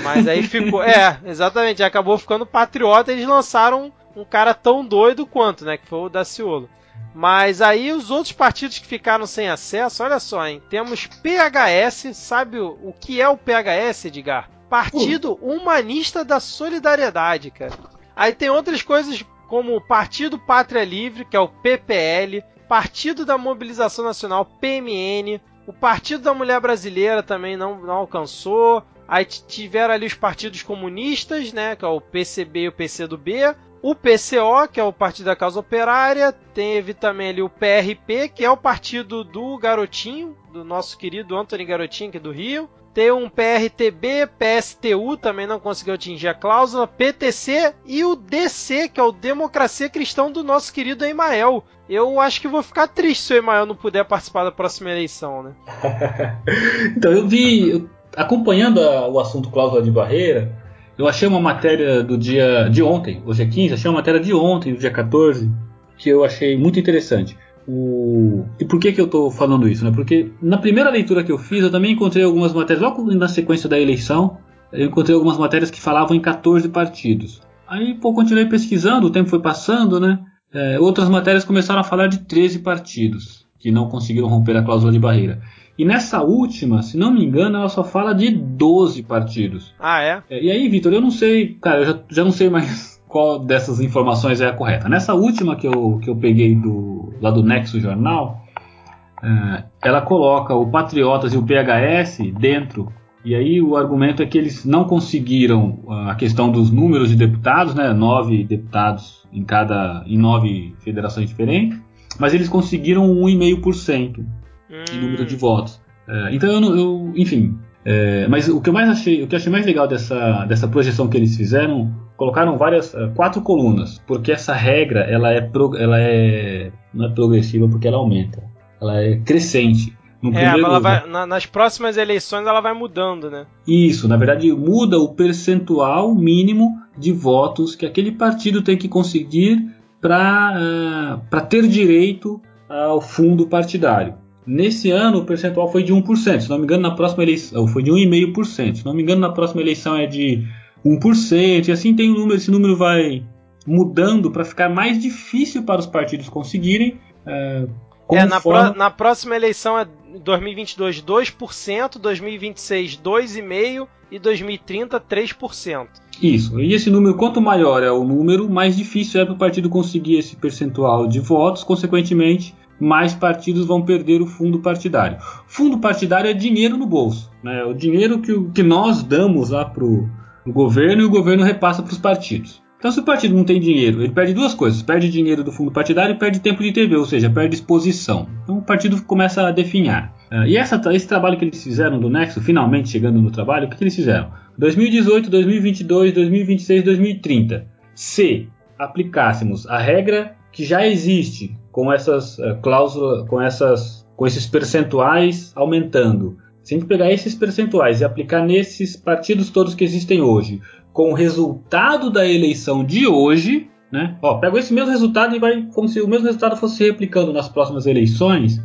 Mas aí ficou, é, exatamente, acabou ficando Patriota e eles lançaram um cara tão doido quanto, né, que foi o Daciolo. Mas aí os outros partidos que ficaram sem acesso, olha só, hein? Temos PHS, sabe o, o que é o PHS, Edgar? Partido uh. Humanista da Solidariedade, cara. Aí tem outras coisas como o Partido Pátria Livre, que é o PPL, Partido da Mobilização Nacional, PMN, o Partido da Mulher Brasileira também não, não alcançou. Aí tiveram ali os partidos comunistas, né, que é o PCB e o PCdoB, o PCO, que é o Partido da Causa Operária, teve também ali o PRP, que é o partido do Garotinho, do nosso querido Antônio Garotinho, que é do Rio, tem um PRTB, PSTU também não conseguiu atingir a cláusula, PTC e o DC, que é o Democracia Cristã do nosso querido Emael. Eu acho que vou ficar triste se o Emael não puder participar da próxima eleição, né? então, eu vi, acompanhando a, o assunto cláusula de barreira, eu achei uma matéria do dia de ontem, hoje é 15, achei uma matéria de ontem, do dia 14, que eu achei muito interessante. O... E por que, que eu estou falando isso? Né? Porque na primeira leitura que eu fiz, eu também encontrei algumas matérias, logo na sequência da eleição, eu encontrei algumas matérias que falavam em 14 partidos. Aí, pô, continuei pesquisando, o tempo foi passando, né? É, outras matérias começaram a falar de 13 partidos. que não conseguiram romper a cláusula de barreira. E nessa última, se não me engano, ela só fala de 12 partidos. Ah, é? é e aí, Vitor, eu não sei, cara, eu já, já não sei mais qual dessas informações é a correta. Nessa última que eu, que eu peguei do, lá do Nexo Jornal, é, ela coloca o Patriotas e o PHS dentro. E aí o argumento é que eles não conseguiram a questão dos números de deputados, né, nove deputados em cada em nove federações diferentes, mas eles conseguiram 1,5% hum. em número de votos. É, então eu, eu enfim, é, mas o que eu mais achei, o que achei mais legal dessa, dessa projeção que eles fizeram, colocaram várias é, quatro colunas, porque essa regra ela é, ela é não é progressiva porque ela aumenta ela é crescente. No é, ela vai, na, nas próximas eleições ela vai mudando, né? Isso, na verdade muda o percentual mínimo de votos que aquele partido tem que conseguir para uh, ter direito ao fundo partidário. Nesse ano o percentual foi de 1%, se não me engano na próxima eleição foi de 1,5%, se não me engano na próxima eleição é de 1%, e assim tem um número, esse número vai mudando para ficar mais difícil para os partidos conseguirem uh, é, na, pro, na, próxima eleição é 2022 2%, 2026 2,5% e 2030 3%. Isso. E esse número, quanto maior é o número, mais difícil é para o partido conseguir esse percentual de votos, consequentemente, mais partidos vão perder o fundo partidário. Fundo partidário é dinheiro no bolso, né? O dinheiro que, que nós damos lá para o governo e o governo repassa para os partidos. Então, se o partido não tem dinheiro, ele perde duas coisas: perde dinheiro do fundo partidário e perde tempo de TV, ou seja, perde exposição. Então, o partido começa a definhar. Uh, e essa, esse trabalho que eles fizeram do Nexo, finalmente chegando no trabalho, o que, que eles fizeram? 2018, 2022, 2026, 2030. Se aplicássemos a regra que já existe com essas uh, cláusulas, com essas, com esses percentuais aumentando, se a gente pegar esses percentuais e aplicar nesses partidos todos que existem hoje, com o resultado da eleição de hoje, né? Ó, pega esse mesmo resultado e vai como se o mesmo resultado fosse se replicando nas próximas eleições.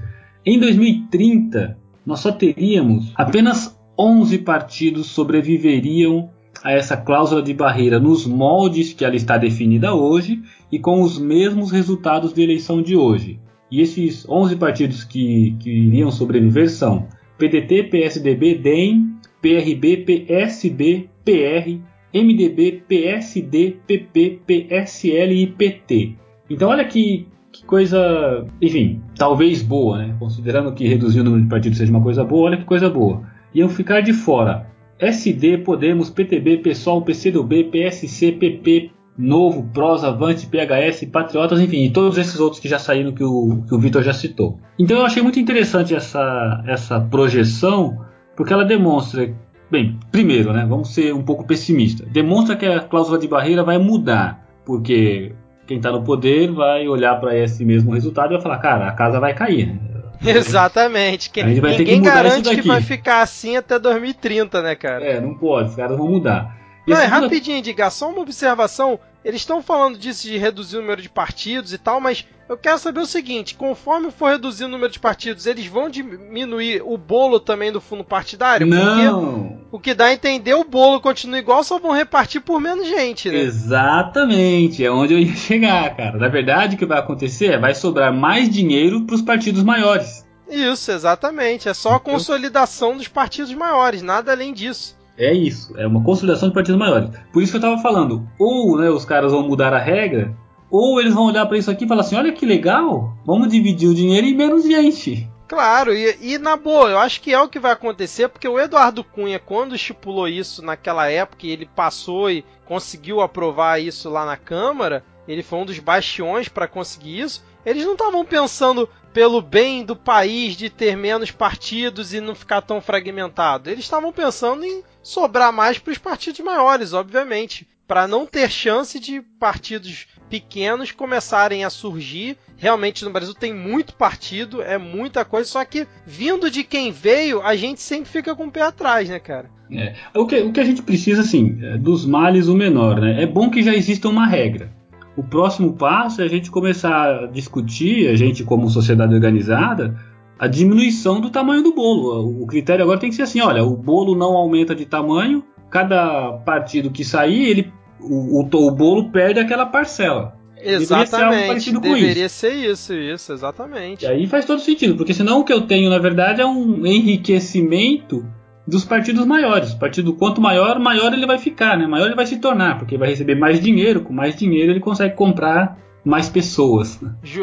Em 2030, nós só teríamos apenas 11 partidos sobreviveriam a essa cláusula de barreira nos moldes que ela está definida hoje e com os mesmos resultados de eleição de hoje. E esses 11 partidos que, que iriam sobreviver são PDT, PSDB, DEM, PRB, PSB, PR, MDB, PSD, PP, PSL e PT. Então olha que, que, coisa, enfim, talvez boa, né? Considerando que reduzir o número de partidos seja uma coisa boa, olha que coisa boa. Iam ficar de fora SD, Podemos, PTB, PSOL, PCdoB, PSC, PP, Novo, PROS, Avante, PHS, Patriotas, enfim, e todos esses outros que já saíram que o, que o Vitor já citou. Então eu achei muito interessante essa, essa projeção, porque ela demonstra Bem, primeiro, né, vamos ser um pouco pessimista. Demonstra que a cláusula de barreira vai mudar, porque quem está no poder vai olhar para esse mesmo resultado e vai falar, cara, a casa vai cair. Né? Exatamente. Que, ninguém que garante que vai ficar assim até 2030, né, cara? É, não pode, os caras vão mudar. Não, é rapidinho, diga, só uma observação. Eles estão falando disso de reduzir o número de partidos e tal, mas eu quero saber o seguinte: conforme for reduzir o número de partidos, eles vão diminuir o bolo também do fundo partidário? Não. Porque o que dá a entender o bolo continua igual, só vão repartir por menos gente, né? Exatamente, é onde eu ia chegar, cara. Na verdade, o que vai acontecer é vai sobrar mais dinheiro para os partidos maiores. Isso, exatamente. É só a consolidação dos partidos maiores, nada além disso. É isso, é uma consolidação de partidos maiores. Por isso que eu estava falando, ou né, os caras vão mudar a regra, ou eles vão olhar para isso aqui e falar assim: olha que legal, vamos dividir o dinheiro em menos gente. Claro, e, e, na boa, eu acho que é o que vai acontecer, porque o Eduardo Cunha, quando estipulou isso naquela época, e ele passou e conseguiu aprovar isso lá na Câmara, ele foi um dos bastiões para conseguir isso. Eles não estavam pensando pelo bem do país de ter menos partidos e não ficar tão fragmentado. Eles estavam pensando em sobrar mais para os partidos maiores, obviamente, para não ter chance de partidos pequenos começarem a surgir. Realmente no Brasil tem muito partido, é muita coisa, só que vindo de quem veio, a gente sempre fica com o pé atrás, né, cara? É, o, que, o que a gente precisa, assim, é dos males o menor, né? É bom que já exista uma regra. O próximo passo é a gente começar a discutir, a gente como sociedade organizada, a diminuição do tamanho do bolo. O critério agora tem que ser assim: olha, o bolo não aumenta de tamanho, cada partido que sair, ele, o, o, o bolo perde aquela parcela. Exatamente. Deveria ser, deveria isso. ser isso, isso, exatamente. E aí faz todo sentido, porque senão o que eu tenho, na verdade, é um enriquecimento dos partidos maiores. O partido quanto maior, maior ele vai ficar, né? Maior ele vai se tornar, porque vai receber mais dinheiro, com mais dinheiro ele consegue comprar mais pessoas.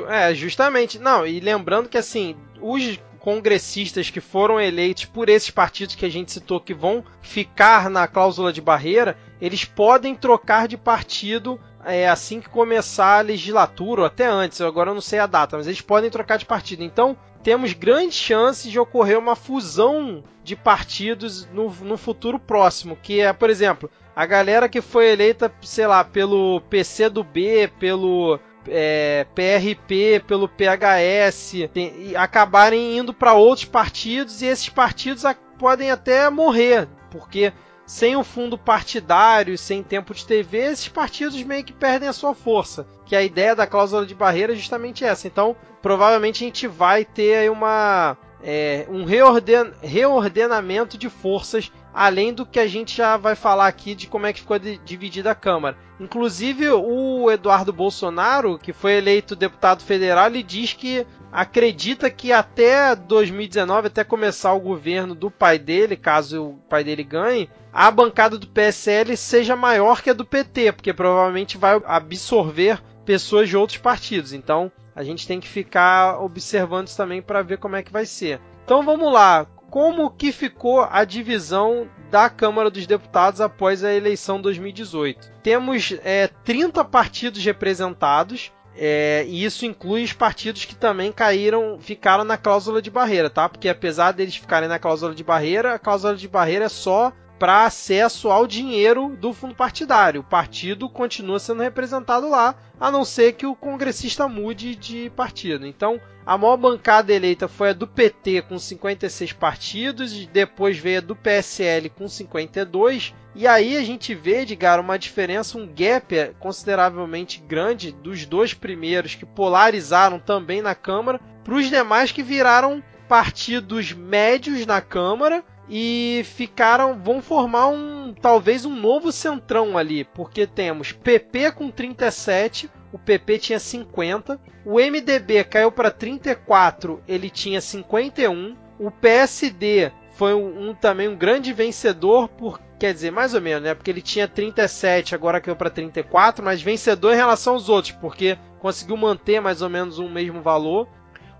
É, justamente. Não, e lembrando que assim, os congressistas que foram eleitos por esses partidos que a gente citou que vão ficar na cláusula de barreira, eles podem trocar de partido é, assim que começar a legislatura, ou até antes, agora eu não sei a data, mas eles podem trocar de partido. Então, temos grandes chances de ocorrer uma fusão de partidos no, no futuro próximo, que é, por exemplo, a galera que foi eleita, sei lá, pelo PC do B, pelo é, PRP, pelo PHS, tem, acabarem indo para outros partidos e esses partidos podem até morrer, porque sem o fundo partidário, sem tempo de TV, esses partidos meio que perdem a sua força. Que a ideia da cláusula de barreira é justamente essa. Então, provavelmente a gente vai ter uma, é, um reorden reordenamento de forças além do que a gente já vai falar aqui de como é que ficou dividida a Câmara. Inclusive, o Eduardo Bolsonaro, que foi eleito deputado federal, ele diz que acredita que até 2019, até começar o governo do pai dele, caso o pai dele ganhe, a bancada do PSL seja maior que a do PT, porque provavelmente vai absorver pessoas de outros partidos. Então, a gente tem que ficar observando isso também para ver como é que vai ser. Então vamos lá como que ficou a divisão da Câmara dos Deputados após a eleição 2018. Temos é, 30 partidos representados, é, e isso inclui os partidos que também caíram, ficaram na cláusula de barreira, tá? Porque apesar deles ficarem na cláusula de barreira, a cláusula de barreira é só para acesso ao dinheiro do fundo partidário. O partido continua sendo representado lá, a não ser que o congressista mude de partido. Então, a maior bancada eleita foi a do PT com 56 partidos, e depois veio a do PSL com 52. E aí a gente vê, Edgar, uma diferença, um gap consideravelmente grande dos dois primeiros que polarizaram também na Câmara, para os demais que viraram partidos médios na Câmara e ficaram vão formar um talvez um novo centrão ali, porque temos PP com 37, o PP tinha 50, o MDB caiu para 34, ele tinha 51, o PSD foi um, um, também um grande vencedor por quer dizer, mais ou menos, né? Porque ele tinha 37, agora caiu para 34, mas vencedor em relação aos outros, porque conseguiu manter mais ou menos o mesmo valor.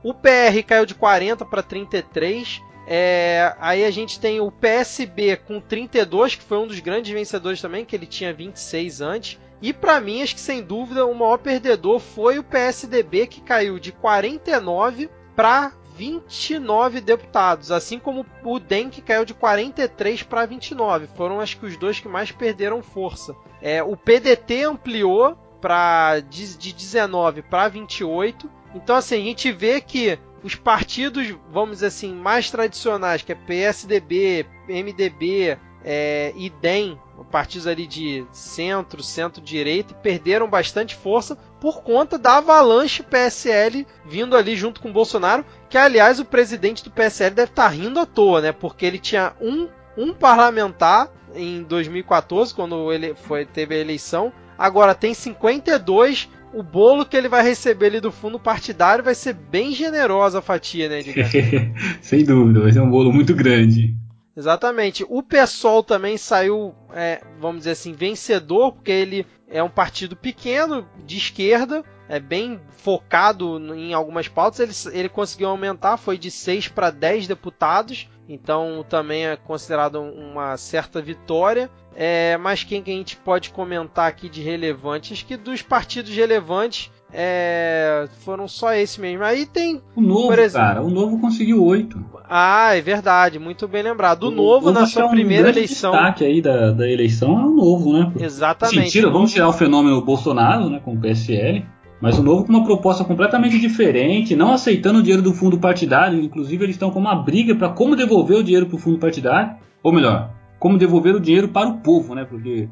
O PR caiu de 40 para 33, é, aí a gente tem o PSB com 32, que foi um dos grandes vencedores também, que ele tinha 26 antes. E para mim, acho que sem dúvida, o maior perdedor foi o PSDB, que caiu de 49 para 29 deputados, assim como o DEM que caiu de 43 para 29. Foram acho que os dois que mais perderam força. É, o PDT ampliou pra, de, de 19 para 28. Então assim, a gente vê que os partidos, vamos dizer assim, mais tradicionais, que é PSDB, MDB é, e DEM, partidos ali de centro, centro-direita, perderam bastante força por conta da avalanche PSL vindo ali junto com o Bolsonaro, que aliás o presidente do PSL deve estar tá rindo à toa, né? Porque ele tinha um, um parlamentar em 2014, quando ele foi, teve a eleição, agora tem 52 o bolo que ele vai receber ali do fundo partidário vai ser bem generosa a fatia, né, Edgar? Sem dúvida, vai ser um bolo muito grande. Exatamente. O PSOL também saiu, é, vamos dizer assim, vencedor, porque ele é um partido pequeno, de esquerda, é bem focado em algumas pautas. Ele, ele conseguiu aumentar, foi de 6 para 10 deputados, então também é considerado uma certa vitória. É, mas quem que a gente pode comentar aqui de relevante? Acho que dos partidos relevantes é, foram só esse mesmo. Aí tem. O novo, exemplo, cara, o novo conseguiu oito. Ah, é verdade, muito bem lembrado. O, o novo, na sua é um primeira eleição. O destaque aí da, da eleição é o novo, né? Exatamente. Assim, tira, vamos tirar o fenômeno Bolsonaro, né, com o PSL. Mas o novo com uma proposta completamente diferente, não aceitando o dinheiro do fundo partidário. Inclusive, eles estão com uma briga para como devolver o dinheiro para o fundo partidário. Ou melhor, como devolver o dinheiro para o povo, né? Porque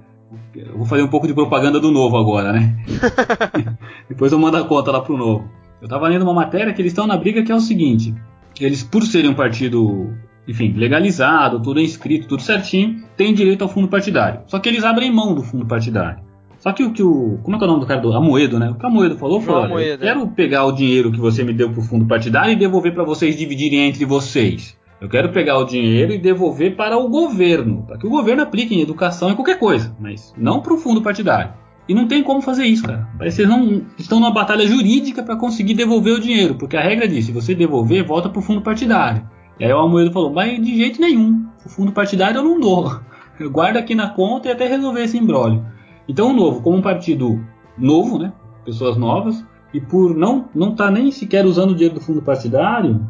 eu vou fazer um pouco de propaganda do novo agora, né? Depois eu mando a conta lá pro novo. Eu tava lendo uma matéria que eles estão na briga que é o seguinte: eles, por serem um partido, enfim, legalizado, tudo inscrito, tudo certinho, têm direito ao fundo partidário. Só que eles abrem mão do fundo partidário. Só que o que o. Como é que é o nome do cara do Amoedo, né? O que o Amoedo falou foi: olha, Amoedo, eu quero pegar o dinheiro que você me deu pro fundo partidário e devolver para vocês dividirem entre vocês. Eu quero pegar o dinheiro e devolver para o governo, para que o governo aplique em educação e qualquer coisa, mas não para o fundo partidário. E não tem como fazer isso, cara. Parece que vocês não estão numa batalha jurídica para conseguir devolver o dinheiro, porque a regra diz: se você devolver, volta para o fundo partidário. E aí o Amoedo falou: mas de jeito nenhum, o fundo partidário eu não dou. Eu guardo aqui na conta e até resolver esse embrólio. Então o Novo, como um partido novo, né, pessoas novas, e por não não estar tá nem sequer usando o dinheiro do fundo partidário,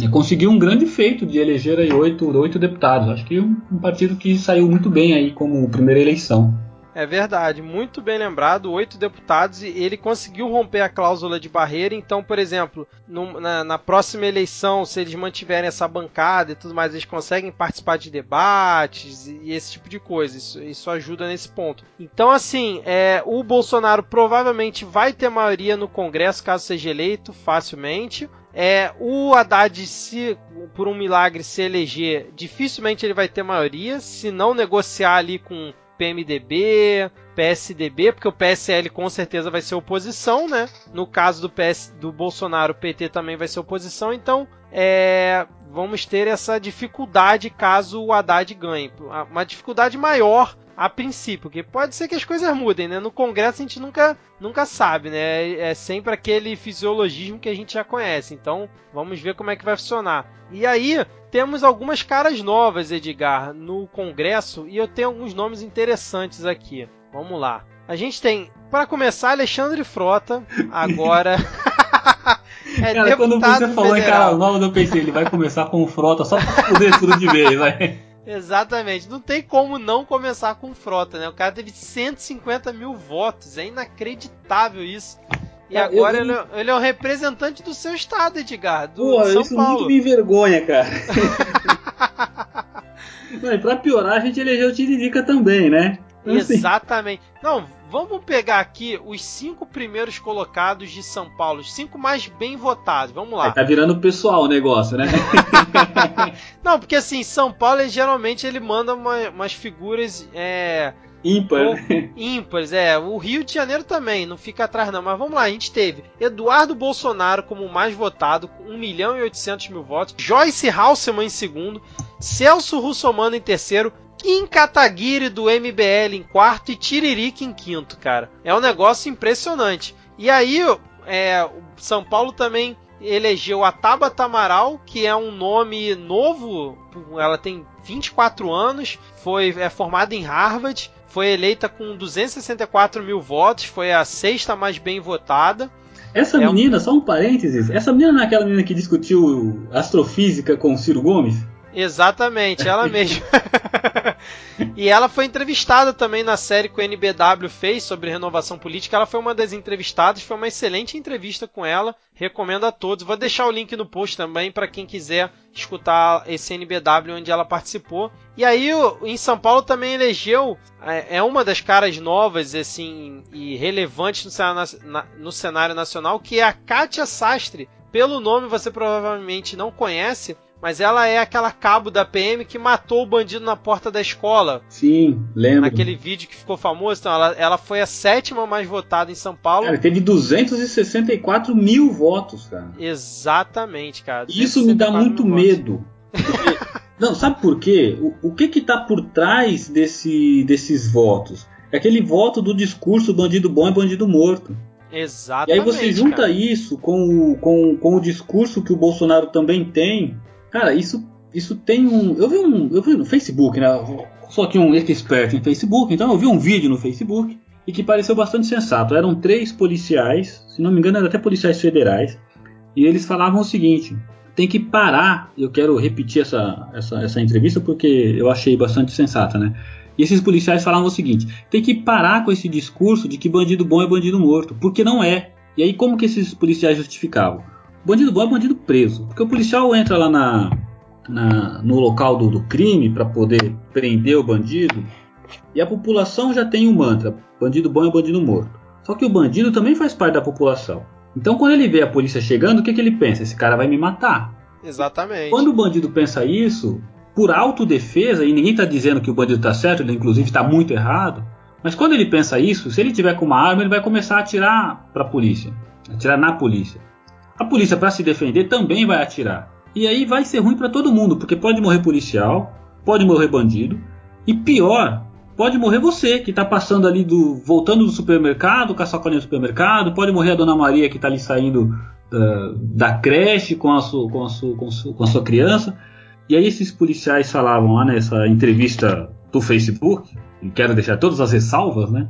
é, conseguiu um grande feito de eleger aí oito, oito deputados. Acho que um, um partido que saiu muito bem aí como primeira eleição. É verdade, muito bem lembrado, oito deputados e ele conseguiu romper a cláusula de barreira. Então, por exemplo, no, na, na, próxima eleição, se eles mantiverem essa bancada e tudo mais, eles conseguem participar de debates e, e esse tipo de coisa. Isso, isso, ajuda nesse ponto. Então, assim, é, o Bolsonaro provavelmente vai ter maioria no Congresso caso seja eleito facilmente. É, o Haddad, se por um milagre se eleger, dificilmente ele vai ter maioria, se não negociar ali com PMDB, PSDB, porque o PSL com certeza vai ser oposição, né? No caso do PS do Bolsonaro, o PT também vai ser oposição, então é, vamos ter essa dificuldade caso o Haddad ganhe. Uma dificuldade maior a princípio, porque pode ser que as coisas mudem, né? No Congresso a gente nunca, nunca sabe, né? É sempre aquele fisiologismo que a gente já conhece. Então, vamos ver como é que vai funcionar. E aí, temos algumas caras novas, Edgar, no Congresso, e eu tenho alguns nomes interessantes aqui. Vamos lá. A gente tem, para começar, Alexandre Frota, agora. é cara, quando você falou em cara nova, eu pensei, ele vai começar com Frota só pra poder tudo de vez, vai. Exatamente. Não tem como não começar com Frota, né? O cara teve 150 mil votos. É inacreditável isso. E é, agora eu... ele, é, ele, é o representante do seu estado, Edgar. Do Pô, São isso Paulo. muito me envergonha, cara. Não, e pra piorar, a gente elegeu o Tiririca também, né? Então, assim... Exatamente. Não, vamos pegar aqui os cinco primeiros colocados de São Paulo, os cinco mais bem votados. Vamos lá. Aí tá virando pessoal o negócio, né? Não, porque assim, São Paulo ele, geralmente ele manda uma, umas figuras. É, Ímpar. Ímpares, é. O Rio de Janeiro também, não fica atrás não. Mas vamos lá, a gente teve Eduardo Bolsonaro como mais votado, com 1 milhão e 800 mil votos. Joyce Halseman em segundo. Celso Russomano em terceiro. Kim Kataguiri do MBL em quarto e Tiririca em quinto, cara. É um negócio impressionante. E aí, é, São Paulo também elegeu a Tabata Amaral, que é um nome novo, ela tem 24 anos, foi é formada em Harvard, foi eleita com 264 mil votos, foi a sexta mais bem votada. Essa é menina, um... só um parênteses, essa menina não é aquela menina que discutiu astrofísica com o Ciro Gomes? Exatamente, ela mesma. e ela foi entrevistada também na série que o NBW fez sobre renovação política. Ela foi uma das entrevistadas, foi uma excelente entrevista com ela. Recomendo a todos. Vou deixar o link no post também para quem quiser escutar esse NBW onde ela participou. E aí, em São Paulo também elegeu é, é uma das caras novas assim e relevantes no cenário, no cenário nacional, que é a Kátia Sastre. Pelo nome você provavelmente não conhece, mas ela é aquela cabo da PM que matou o bandido na porta da escola. Sim, lembro. Naquele vídeo que ficou famoso. Então, ela, ela foi a sétima mais votada em São Paulo. Cara, teve 264 mil votos, cara. Exatamente, cara. Isso me dá muito medo. Não, sabe por quê? O, o que que tá por trás desse, desses votos? É aquele voto do discurso bandido bom é bandido morto. Exatamente. E aí você junta cara. isso com o, com, com o discurso que o Bolsonaro também tem Cara, isso, isso tem um. Eu vi um. Eu vi no Facebook, né? Sou aqui um expert em Facebook, então eu vi um vídeo no Facebook e que pareceu bastante sensato. Eram três policiais, se não me engano, eram até policiais federais, e eles falavam o seguinte: tem que parar. Eu quero repetir essa, essa, essa entrevista porque eu achei bastante sensata, né? E esses policiais falavam o seguinte: tem que parar com esse discurso de que bandido bom é bandido morto, porque não é. E aí, como que esses policiais justificavam? Bandido bom é bandido preso. Porque o policial entra lá na, na no local do, do crime para poder prender o bandido. E a população já tem o um mantra: bandido bom é bandido morto. Só que o bandido também faz parte da população. Então, quando ele vê a polícia chegando, o que, que ele pensa? Esse cara vai me matar. Exatamente. Quando o bandido pensa isso, por autodefesa, e ninguém está dizendo que o bandido está certo, ele inclusive está muito errado, Mas quando ele pensa isso, se ele tiver com uma arma, ele vai começar a atirar para a polícia, atirar na polícia. A polícia, para se defender, também vai atirar. E aí vai ser ruim para todo mundo, porque pode morrer policial, pode morrer bandido, e pior, pode morrer você que está passando ali do. voltando do supermercado, com a sacolinha do supermercado, pode morrer a dona Maria que está ali saindo uh, da creche com a, sua, com, a sua, com, a sua, com a sua criança. E aí esses policiais falavam lá nessa entrevista do Facebook, e quero deixar todas as ressalvas, né?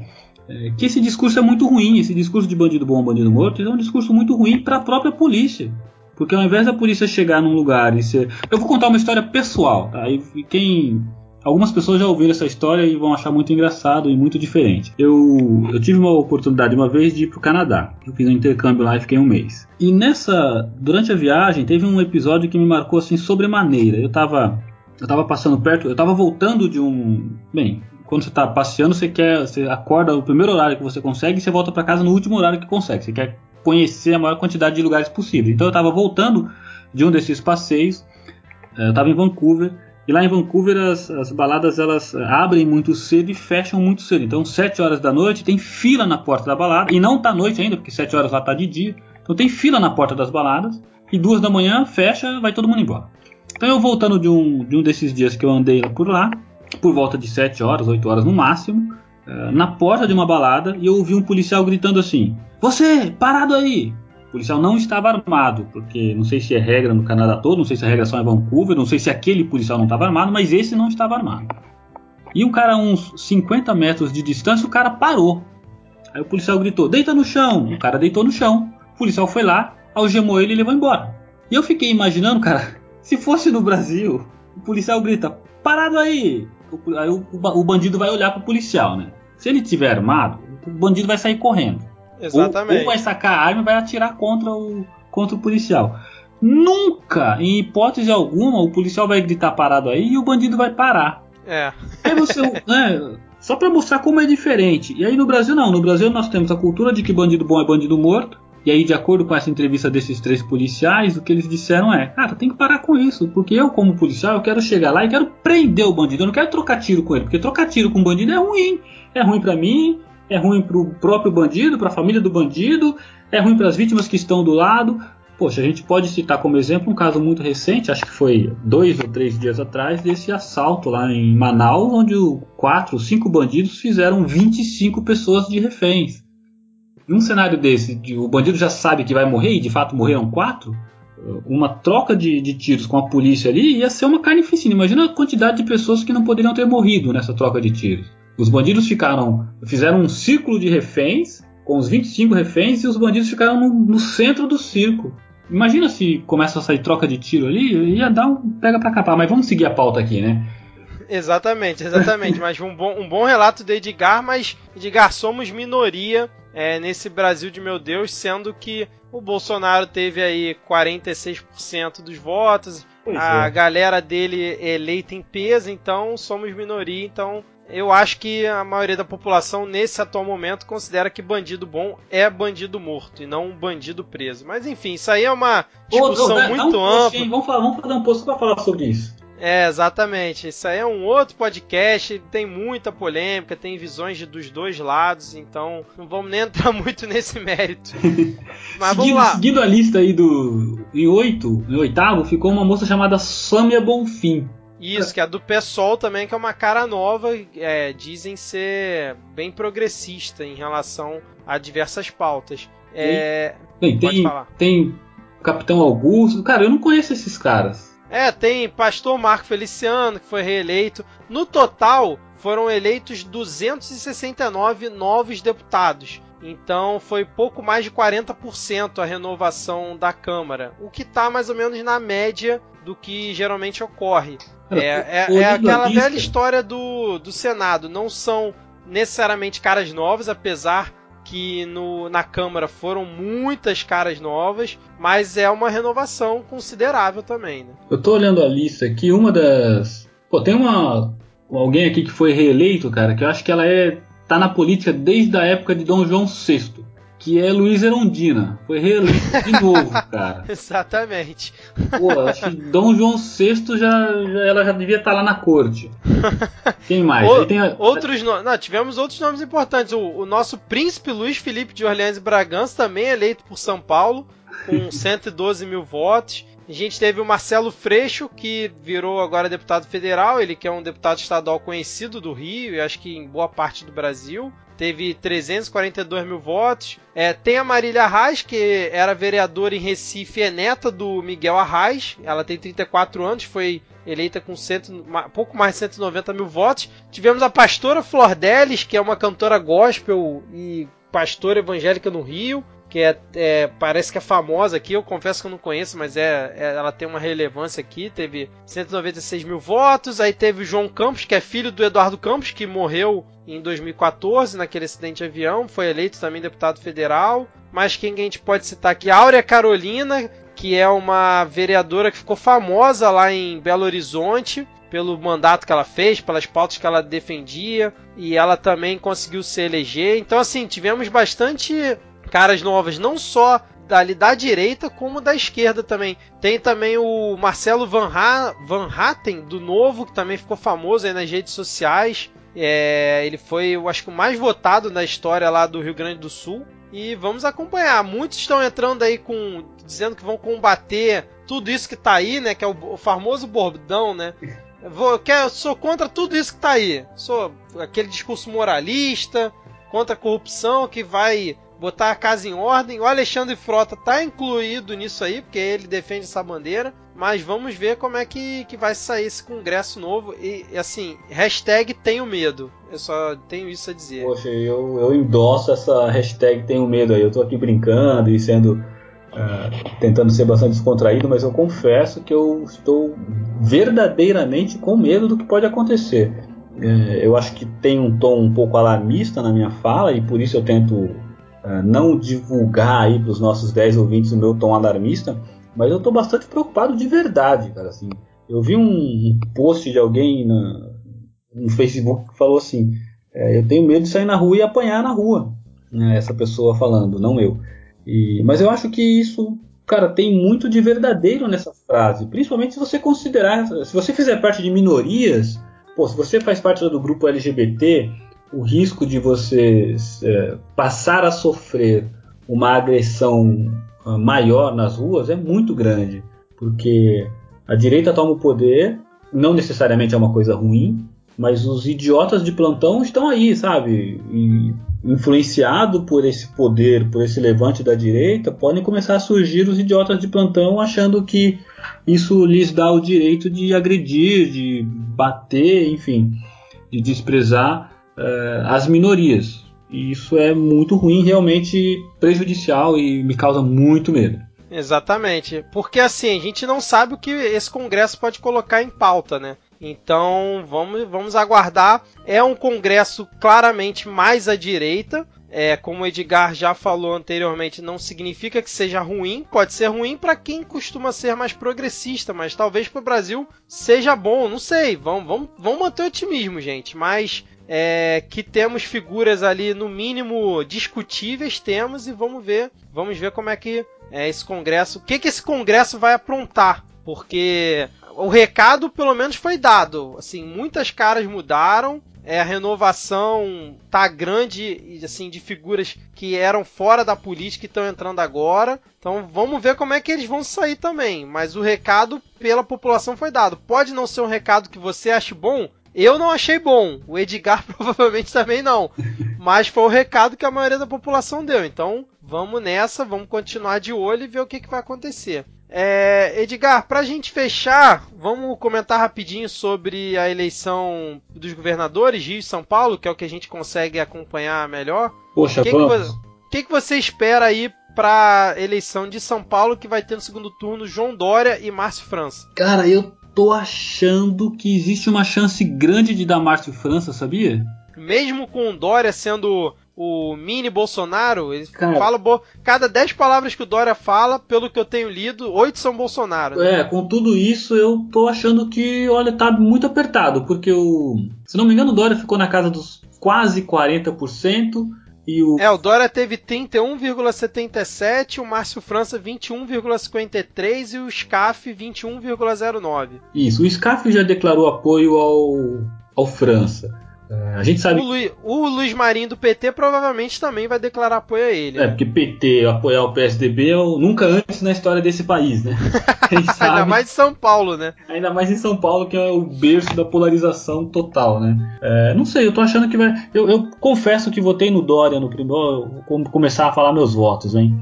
É, que esse discurso é muito ruim, esse discurso de bandido bom, bandido morto, é um discurso muito ruim para a própria polícia. Porque ao invés da polícia chegar num lugar e ser. Eu vou contar uma história pessoal, tá? E quem Algumas pessoas já ouviram essa história e vão achar muito engraçado e muito diferente. Eu, eu tive uma oportunidade uma vez de ir para o Canadá. Eu fiz um intercâmbio lá e fiquei um mês. E nessa, durante a viagem, teve um episódio que me marcou assim sobremaneira. Eu estava eu tava passando perto, eu estava voltando de um, bem, quando você está passeando, você quer, você acorda no primeiro horário que você consegue e você volta para casa no último horário que consegue. Você quer conhecer a maior quantidade de lugares possível. Então eu estava voltando de um desses passeios. Eh, eu estava em Vancouver e lá em Vancouver as, as, baladas elas abrem muito cedo e fecham muito cedo. Então, 7 horas da noite tem fila na porta da balada. E não tá noite ainda, porque 7 horas lá tá de dia. Então tem fila na porta das baladas. E duas da manhã fecha, vai todo mundo embora. Então eu voltando de um, de um desses dias que eu andei por lá, por volta de 7 horas, 8 horas no máximo, eh, na porta de uma balada, e eu ouvi um policial gritando assim: Você, parado aí! O policial não estava armado, porque não sei se é regra no Canadá todo, não sei se a regra só em Vancouver, não sei se aquele policial não estava armado, mas esse não estava armado. E um cara a uns 50 metros de distância, o cara parou. Aí o policial gritou: Deita no chão! O cara deitou no chão. O policial foi lá, algemou ele e levou embora. E eu fiquei imaginando, cara, se fosse no Brasil, o policial grita: Parado aí! Aí o, o bandido vai olhar para o policial, né? Se ele tiver armado, o bandido vai sair correndo. Exatamente. Ou, ou vai sacar a arma e vai atirar contra o, contra o policial. Nunca, em hipótese alguma, o policial vai gritar parado aí e o bandido vai parar. É. Aí você, né, só para mostrar como é diferente. E aí no Brasil não, no Brasil nós temos a cultura de que bandido bom é bandido morto. E aí, de acordo com essa entrevista desses três policiais, o que eles disseram é: cara, tem que parar com isso, porque eu, como policial, eu quero chegar lá e quero prender o bandido. Eu não quero trocar tiro com ele, porque trocar tiro com o bandido é ruim. É ruim para mim, é ruim para o próprio bandido, para a família do bandido, é ruim para as vítimas que estão do lado. Poxa, a gente pode citar como exemplo um caso muito recente, acho que foi dois ou três dias atrás, desse assalto lá em Manaus, onde quatro, cinco bandidos fizeram 25 pessoas de reféns. Em um cenário desse, de, o bandido já sabe que vai morrer, e de fato morreram quatro, uma troca de, de, tiros com a polícia ali ia ser uma carnificina. Imagina a quantidade de pessoas que não poderiam ter morrido nessa troca de tiros. Os bandidos ficaram, fizeram um círculo de reféns com os 25 reféns e os bandidos ficaram no, no centro do circo. Imagina se começa a sair troca de tiro ali, ia dar um pega pra capar. Mas vamos seguir a pauta aqui, né? Exatamente, exatamente. mas um bom, um bom relato de Edgar, mas Edgar, somos minoria é, nesse Brasil de meu Deus, sendo que o Bolsonaro teve aí 46% dos votos, pois a é. galera dele eleita em peso, então somos minoria, então eu acho que a maioria da população, nesse atual momento, considera que bandido bom é bandido morto e não um bandido preso. Mas enfim, isso aí é uma discussão ô, ô, muito um ampla. Post, vamos, falar, vamos fazer um post para falar sobre isso. É, exatamente. Isso aí é um outro podcast, tem muita polêmica, tem visões de, dos dois lados, então não vamos nem entrar muito nesse mérito. Mas seguindo, vamos lá. Seguindo a lista aí do. Em oito, em oitavo, ficou uma moça chamada Sâmia Bonfim. Isso, que é do PSOL também, que é uma cara nova, é, dizem ser bem progressista em relação a diversas pautas. É, Bem, tem, tem Capitão Augusto, cara, eu não conheço esses caras. É, tem Pastor Marco Feliciano, que foi reeleito. No total, foram eleitos 269 novos deputados. Então foi pouco mais de 40% a renovação da Câmara, o que está mais ou menos na média do que geralmente ocorre. É, é, é aquela velha história do, do Senado. Não são necessariamente caras novas, apesar que no, na Câmara foram muitas caras novas, mas é uma renovação considerável também. Né? Eu tô olhando a lista aqui, uma das. Pô, tem uma. Alguém aqui que foi reeleito, cara, que eu acho que ela é. tá na política desde a época de Dom João VI. Que é Luiz Erondina. Foi reeleito de novo, cara. Exatamente. Pô, acho que Dom João VI já, já ela já devia estar lá na corte. Quem mais? O, tem. Outros no... Não, tivemos outros nomes importantes. O, o, nosso príncipe Luiz Felipe de Orleans e Bragança também é eleito por São Paulo com 112 mil votos. A gente teve o Marcelo Freixo, que virou agora deputado federal, ele que é um deputado estadual conhecido do Rio e acho que em boa parte do Brasil teve 342 mil votos. É, tem a Marília Arraes, que era vereadora em Recife, é neta do Miguel Arraes. Ela tem 34 anos, foi eleita com cento, pouco mais de 190 mil votos. Tivemos a pastora Flor Delis, que é uma cantora gospel e pastora evangélica no Rio que é, é, parece que é famosa aqui. Eu confesso que eu não conheço, mas é, é, ela tem uma relevância aqui. Teve 196 mil votos. Aí teve João Campos, que é filho do Eduardo Campos, que morreu em 2014 naquele acidente de avião. Foi eleito também deputado federal. Mas quem a gente pode citar aqui? Áurea Carolina, que é uma vereadora que ficou famosa lá em Belo Horizonte pelo mandato que ela fez, pelas pautas que ela defendia, e ela também conseguiu se eleger. Então, assim, tivemos bastante caras novas, não só dali da direita como da esquerda também. Tem também o Marcelo Van, ha Van Hatten, do Novo, que também ficou famoso aí nas redes sociais. É, ele foi, eu acho que o mais votado na história lá do Rio Grande do Sul. E vamos acompanhar. Muitos estão entrando aí com. dizendo que vão combater tudo isso que tá aí, né? Que é o, o famoso bordão, né? Eu sou contra tudo isso que tá aí. Sou aquele discurso moralista, contra a corrupção que vai botar a casa em ordem. O Alexandre Frota tá incluído nisso aí, porque ele defende essa bandeira. Mas vamos ver como é que, que vai sair esse congresso novo. E assim, hashtag tenho medo. Eu só tenho isso a dizer. Poxa, eu, eu endosso essa hashtag tenho medo aí. Eu tô aqui brincando e sendo. Uh, tentando ser bastante descontraído, mas eu confesso que eu estou verdadeiramente com medo do que pode acontecer. Uh, eu acho que tem um tom um pouco alarmista na minha fala e por isso eu tento uh, não divulgar aí para os nossos 10 ouvintes o meu tom alarmista, mas eu estou bastante preocupado de verdade, cara. Assim, eu vi um, um post de alguém na, no Facebook que falou assim: é, eu tenho medo de sair na rua e apanhar na rua. Né, essa pessoa falando, não eu. E, mas eu acho que isso, cara, tem muito de verdadeiro nessa frase. Principalmente se você considerar, se você fizer parte de minorias, pô, se você faz parte do grupo LGBT, o risco de você é, passar a sofrer uma agressão ah, maior nas ruas é muito grande, porque a direita toma o poder, não necessariamente é uma coisa ruim, mas os idiotas de plantão estão aí, sabe? E, influenciado por esse poder, por esse levante da direita, podem começar a surgir os idiotas de plantão achando que isso lhes dá o direito de agredir, de bater, enfim, de desprezar uh, as minorias. E isso é muito ruim, realmente prejudicial e me causa muito medo. Exatamente. Porque assim, a gente não sabe o que esse Congresso pode colocar em pauta, né? Então vamos, vamos aguardar. É um Congresso claramente mais à direita. É, como o Edgar já falou anteriormente, não significa que seja ruim. Pode ser ruim para quem costuma ser mais progressista, mas talvez para o Brasil seja bom. Não sei. Vamos, vamos, vamos manter o otimismo, gente. Mas é, que temos figuras ali no mínimo discutíveis temos e vamos ver vamos ver como é que é esse congresso o que que esse congresso vai aprontar porque o recado pelo menos foi dado assim muitas caras mudaram é, a renovação tá grande assim de figuras que eram fora da política e estão entrando agora então vamos ver como é que eles vão sair também mas o recado pela população foi dado pode não ser um recado que você ache bom eu não achei bom, o Edgar provavelmente também não. Mas foi o recado que a maioria da população deu. Então vamos nessa, vamos continuar de olho e ver o que, que vai acontecer. É, Edgar, para a gente fechar, vamos comentar rapidinho sobre a eleição dos governadores, Rio e São Paulo, que é o que a gente consegue acompanhar melhor. Poxa, o que, vamos. Que, o que, que você espera aí para eleição de São Paulo, que vai ter no segundo turno João Dória e Márcio França? Cara, eu tô achando que existe uma chance grande de dar Márcio França, sabia? Mesmo com o Dória sendo o mini Bolsonaro, ele Cara, fala bo... cada 10 palavras que o Dória fala, pelo que eu tenho lido, 8 são Bolsonaro. Né? É, com tudo isso eu tô achando que, olha, tá muito apertado, porque o, se não me engano, o Dória ficou na casa dos quase 40%, E o... É, o Dória teve 31,77, o Márcio França 21,53 e o SCAF 21,09. Isso, o SCAF já declarou apoio ao, ao França. A gente sabe. O, Lu, o Luiz Marinho do PT provavelmente também vai declarar apoio a ele. É, porque PT apoiar o PSDB é o, nunca antes na história desse país, né? Ainda mais em São Paulo, né? Ainda mais em São Paulo, que é o berço da polarização total, né? É, não sei, eu tô achando que vai. Eu, eu confesso que votei no Dória no primeiro. Vou começar a falar meus votos, hein?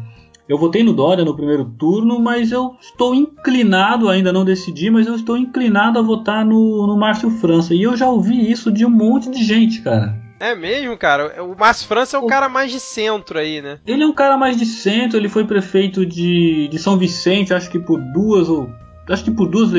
Eu votei no Dória no primeiro turno, mas eu estou inclinado, ainda não decidi, mas eu estou inclinado a votar no, no Márcio França. E eu já ouvi isso de um monte de gente, cara. É mesmo, cara? O Márcio França é um o... cara mais de centro aí, né? Ele é um cara mais de centro, ele foi prefeito de, de São Vicente, acho que por duas ou. Acho que por duas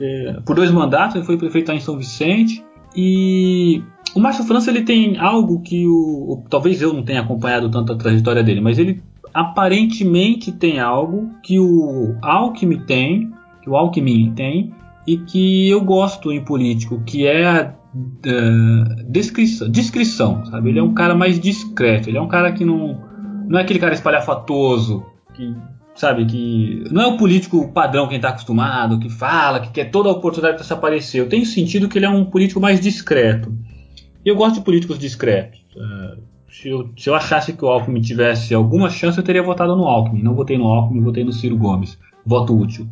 é, por dois mandatos, ele foi prefeito lá em São Vicente. E o Márcio França ele tem algo que o, talvez eu não tenha acompanhado tanto a trajetória dele, mas ele aparentemente tem algo que o Alckmin tem, que o Alckmin tem, e que eu gosto em político, que é a uh, descrição, descrição, sabe? Ele é um cara mais discreto, ele é um cara que não, não é aquele cara espalhafatoso, que sabe, que não é o político padrão que está acostumado, que fala, que quer toda a oportunidade para se aparecer. Eu tenho sentido que ele é um político mais discreto. E eu gosto de políticos discretos. Uh, se eu, se eu achasse que o Alckmin tivesse alguma chance, eu teria votado no Alckmin. Não votei no Alckmin, votei no Ciro Gomes. Voto útil.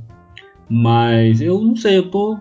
Mas eu não sei, eu tô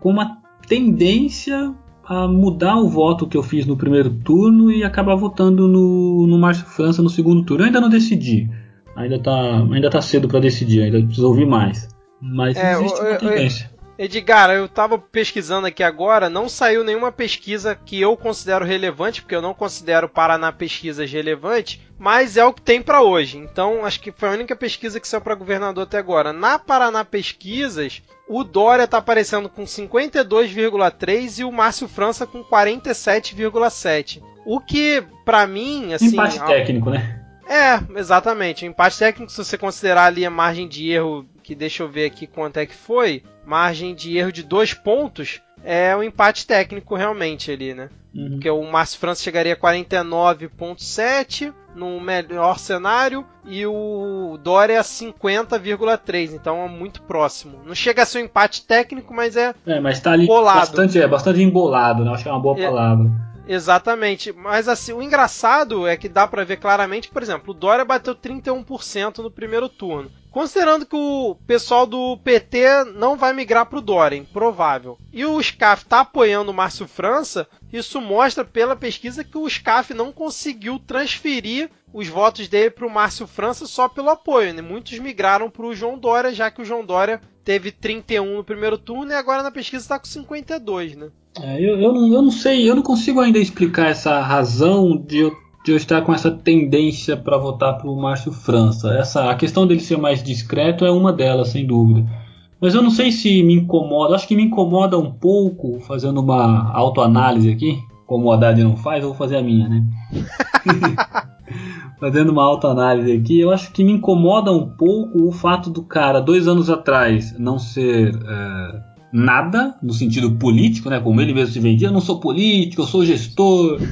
com uma tendência a mudar o voto que eu fiz no primeiro turno e acabar votando no, no Márcio França no segundo turno. Eu ainda não decidi. Ainda tá, ainda tá cedo para decidir, ainda preciso ouvir mais. Mas é, existe uma tendência. Edgar, eu tava pesquisando aqui agora, não saiu nenhuma pesquisa que eu considero relevante, porque eu não considero Paraná pesquisas relevantes, mas é o que tem para hoje. Então, acho que foi a única pesquisa que saiu para governador até agora. Na Paraná Pesquisas, o Dória tá aparecendo com 52,3 e o Márcio França com 47,7. O que, para mim, assim, empate técnico, né? É, exatamente. O empate técnico, se você considerar ali a margem de erro, que deixa eu ver aqui quanto é que foi, margem de erro de dois pontos, é um empate técnico realmente ali, né? Uhum. Porque o Márcio França chegaria a 49,7 no melhor cenário e o Dória a 50,3, então é muito próximo. Não chega a ser um empate técnico, mas é, é mas tá ali bastante, é bastante embolado, né? Acho que é uma boa é, palavra. Exatamente, mas assim, o engraçado é que dá para ver claramente por exemplo, o Dória bateu 31% no primeiro turno. Considerando que o pessoal do PT não vai migrar para o Dória, improvável. E o SCAF está apoiando o Márcio França, isso mostra pela pesquisa que o SCAF não conseguiu transferir os votos dele para o Márcio França só pelo apoio. Né? Muitos migraram para o João Dória, já que o João Dória teve 31 no primeiro turno e agora na pesquisa está com 52, né? É, eu, eu, não, eu não sei, eu não consigo ainda explicar essa razão de eu de eu estar com essa tendência para votar para o Márcio França. Essa, a questão dele ser mais discreto é uma delas, sem dúvida. Mas eu não sei se me incomoda, acho que me incomoda um pouco, fazendo uma autoanálise aqui, como o Haddad não faz, eu vou fazer a minha, né? fazendo uma autoanálise aqui, eu acho que me incomoda um pouco o fato do cara, dois anos atrás, não ser é, nada, no sentido político, né? Como ele mesmo se vendia, eu não sou político, eu sou gestor.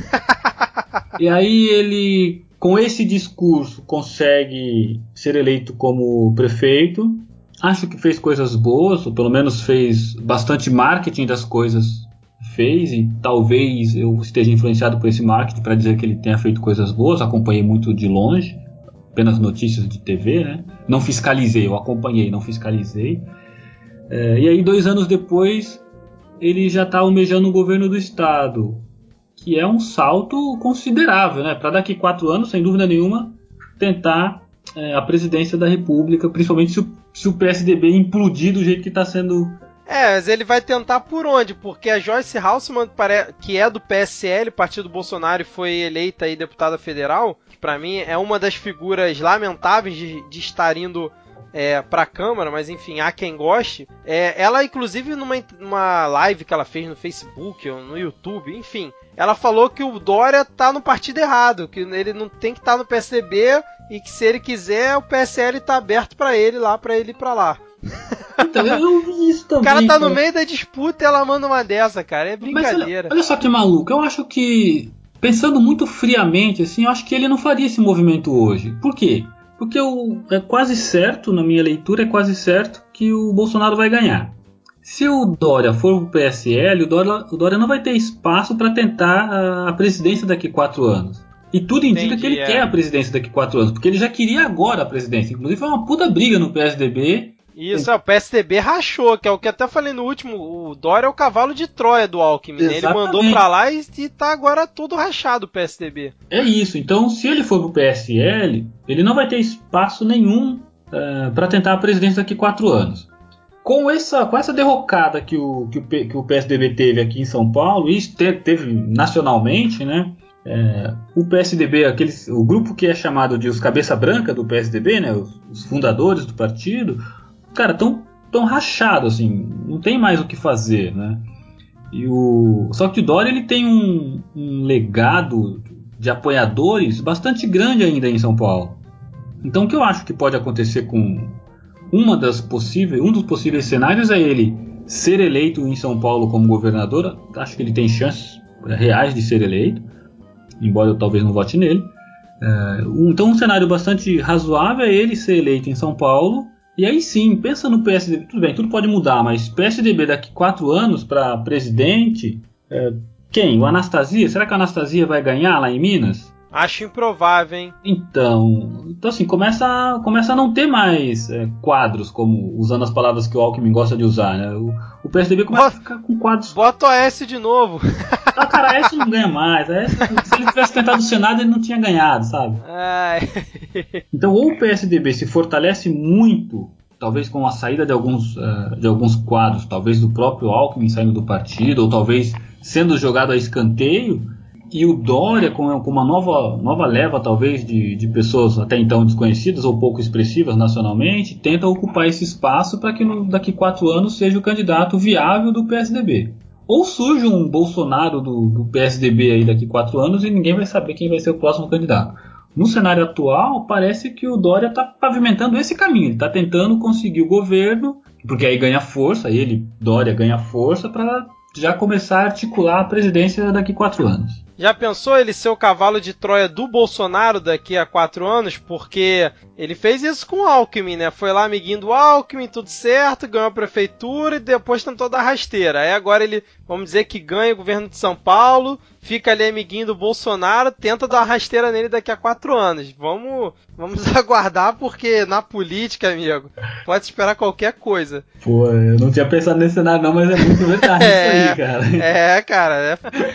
E aí ele, com esse discurso, consegue ser eleito como prefeito. Acho que fez coisas boas, ou pelo menos fez bastante marketing das coisas fez e talvez eu esteja influenciado por esse marketing para dizer que ele tenha feito coisas boas. Acompanhei muito de longe, apenas notícias de TV, né? Não fiscalizei, eu acompanhei, não fiscalizei. É, e aí dois anos depois ele já está almejando o governo do estado que é um salto considerável, né? Para daqui quatro anos, sem dúvida nenhuma, tentar é, a presidência da República, principalmente se o, se o PSDB implodir do jeito que está sendo é, mas ele vai tentar por onde? Porque a Joyce Halseman, que é do PSL, partido Bolsonaro, e foi eleita aí deputada federal, que para mim é uma das figuras lamentáveis de, de estar indo é, para a Câmara, mas enfim, há quem goste. É, ela, inclusive, numa, numa live que ela fez no Facebook ou no YouTube, enfim, ela falou que o Dória tá no partido errado, que ele não tem que estar tá no PSDB e que se ele quiser, o PSL tá aberto para ele lá, para ele ir pra lá. Então, eu vi isso também. O cara tá no meio da disputa e ela manda uma dessa, cara. É brincadeira. Olha, olha, só que maluco. Eu acho que pensando muito friamente, assim, eu acho que ele não faria esse movimento hoje. Por quê? Porque o, é quase certo, na minha leitura, é quase certo que o Bolsonaro vai ganhar. Se o Dória for para o PSL, o Dória, o Dória não vai ter espaço para tentar a, presidência daqui a quatro anos. E tudo indica Entendi, que ele é. quer a presidência daqui a quatro anos, porque ele já queria agora a presidência. Inclusive foi uma puta briga no PSDB isso, é, o PSDB rachou, que é o que até falei no último, o Dória é o cavalo de Troia do Alckmin, né? Ele mandou pra lá e, e tá agora todo rachado o PSDB. É isso, então se ele for pro PSL, ele não vai ter espaço nenhum uh, é, para tentar a presidência daqui a quatro anos. Com essa, com essa derrocada que o, que, o, que o PSDB teve aqui em São Paulo, e teve, teve nacionalmente, né? É, o PSDB, aqueles, o grupo que é chamado de os cabeça branca do PSDB, né, os, os fundadores do partido, cara, tão, tão rachado, assim, não tem mais o que fazer, né? E o... Só que o Dória ele tem um, um legado de apoiadores bastante grande ainda em São Paulo. Então o que eu acho que pode acontecer com uma das possíveis, um dos possíveis cenários é ele ser eleito em São Paulo como governador. Acho que ele tem chances reais de ser eleito, embora eu talvez não vote nele. É, então um cenário bastante razoável é ele ser eleito em São Paulo e aí sim, pensa no PSDB. Tudo bem, tudo pode mudar, mas PSDB daqui quatro anos para presidente. É, quem? O Anastasia? Será que a Anastasia vai ganhar lá em Minas? Acho improvável, hein? Então, então assim, começa, começa a não ter mais é, quadros, como usando as palavras que o Alckmin gosta de usar, né? O, o PSDB começa Bota, a ficar com quadros. Bota o S de novo. Ah, cara, a S não ganha mais. A S, se ele tivesse tentado o Senado, ele não tinha ganhado, sabe? Ai. Então, ou o PSDB se fortalece muito, talvez com a saída de alguns, uh, de alguns quadros, talvez do próprio Alckmin saindo do partido, ou talvez sendo jogado a escanteio e o Dória, com, uma nova, nova leva, talvez, de, de pessoas até então desconhecidas ou pouco expressivas nacionalmente, tenta ocupar esse espaço para que no, daqui quatro anos seja o candidato viável do PSDB. Ou surge um Bolsonaro do, do PSDB aí daqui quatro anos e ninguém vai saber quem vai ser o próximo candidato. No cenário atual, parece que o Dória está pavimentando esse caminho. Ele está tentando conseguir o governo, porque aí ganha força, ele, Dória, ganha força para já começar a articular a presidência daqui quatro anos. Já pensou ele ser o cavalo de Troia do Bolsonaro daqui a quatro anos? Porque ele fez isso com o Alckmin, né? Foi lá amiguinho do Alckmin, tudo certo, ganhou a prefeitura e depois tentou dar rasteira. Aí agora ele, vamos dizer que ganha o governo de São Paulo, fica ali amiguinho do Bolsonaro, tenta dar rasteira nele daqui a quatro anos. Vamos, vamos aguardar, porque na política, amigo, pode esperar qualquer coisa. Pô, eu não tinha pensado nesse cenário não, mas é muito verdade é, isso aí, cara. É, cara.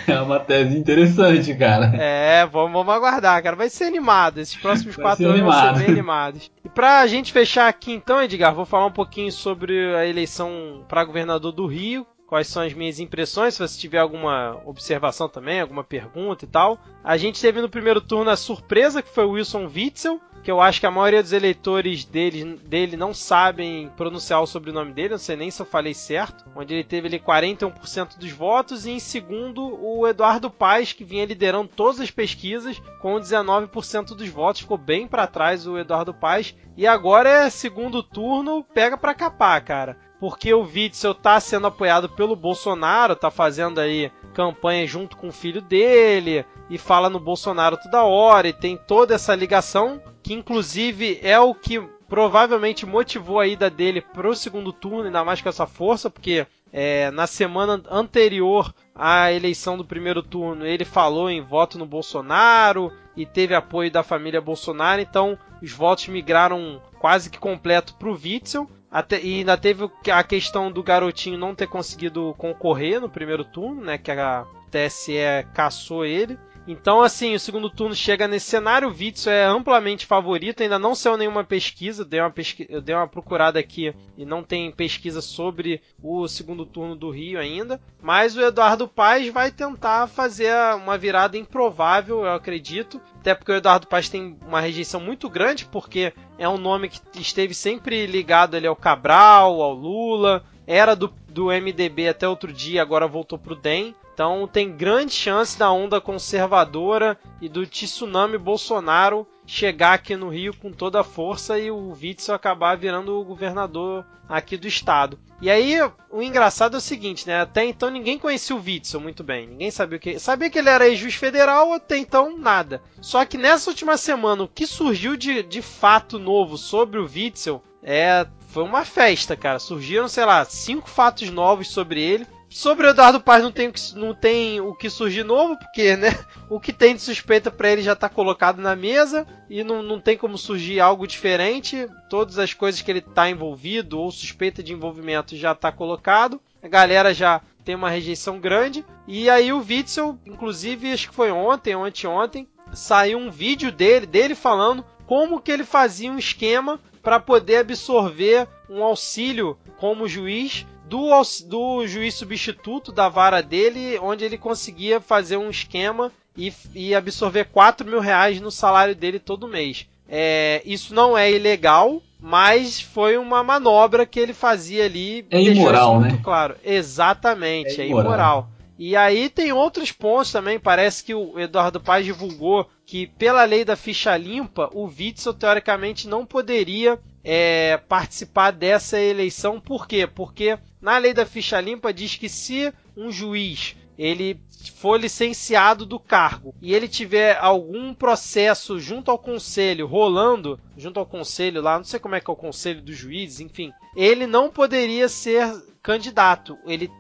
É... é uma tese interessante, cara. É, vamos, vamos aguardar, cara. Vai ser animado. Esses próximos Vai quatro anos animado. vão ser bem animados. E pra gente fechar aqui então, Edgar, vou falar um pouquinho sobre a eleição para governador do Rio quais são as minhas impressões, se você tiver alguma observação também, alguma pergunta e tal. A gente teve no primeiro turno a surpresa, que foi o Wilson Witzel, que eu acho que a maioria dos eleitores dele, dele não sabem pronunciar o sobrenome dele, não sei nem se eu falei certo, onde ele teve ali 41% dos votos, e em segundo o Eduardo Paes, que vinha liderando todas as pesquisas, com 19% dos votos, ficou bem para trás o Eduardo Paes, e agora é segundo turno, pega para capar, cara porque o Witzel tá sendo apoiado pelo Bolsonaro, tá fazendo aí campanha junto com o filho dele e fala no Bolsonaro toda hora e tem toda essa ligação que inclusive é o que provavelmente motivou a ida dele pro segundo turno, ainda mais com essa força, porque é, na semana anterior à eleição do primeiro turno ele falou em voto no Bolsonaro e teve apoio da família Bolsonaro, então os votos migraram quase que completo pro Witzel. Até, e ainda teve a questão do garotinho não ter conseguido concorrer no primeiro turno, né? Que a TSE caçou ele. Então, assim, o segundo turno chega nesse cenário. O Witzel é amplamente favorito. Ainda não saiu nenhuma pesquisa. Dei uma pesqui... Eu dei uma procurada aqui e não tem pesquisa sobre o segundo turno do Rio ainda. Mas o Eduardo Paes vai tentar fazer uma virada improvável, eu acredito. Até porque o Eduardo Paes tem uma rejeição muito grande, porque é um nome que esteve sempre ligado ali ao Cabral, ao Lula. Era do, do MDB até outro dia, agora voltou pro DEM. Então tem grande chance da onda conservadora e do tsunami Bolsonaro chegar aqui no Rio com toda a força e o Witzel acabar virando o governador aqui do estado. E aí, o engraçado é o seguinte, né? Até então ninguém conhecia o Witzel muito bem. Ninguém sabia que. Sabia que ele era ex-juiz federal, até então nada. Só que nessa última semana, o que surgiu de, de fato novo sobre o Witzel é. Foi uma festa, cara. Surgiram, sei lá, cinco fatos novos sobre ele. Sobre o Eduardo Paz não tem, não tem o que surgir novo, porque né, o que tem de suspeita para ele já está colocado na mesa e não, não tem como surgir algo diferente. Todas as coisas que ele está envolvido ou suspeita de envolvimento já está colocado. A galera já tem uma rejeição grande. E aí o Witzel, inclusive, acho que foi ontem ou anteontem, saiu um vídeo dele, dele falando como que ele fazia um esquema para poder absorver um auxílio como juiz do, do juiz substituto da vara dele, onde ele conseguia fazer um esquema e, e absorver 4 mil reais no salário dele todo mês. É, isso não é ilegal, mas foi uma manobra que ele fazia ali. É imoral, muito né? Claro, exatamente, é, é imoral. imoral. E aí tem outros pontos também. Parece que o Eduardo Paz divulgou que, pela lei da ficha limpa, o Witzel teoricamente não poderia é, participar dessa eleição. Por quê? Porque na lei da ficha limpa diz que se um juiz ele for licenciado do cargo e ele tiver algum processo junto ao conselho rolando, junto ao conselho lá, não sei como é que é o conselho dos juízes, enfim, ele não poderia ser candidato. Ele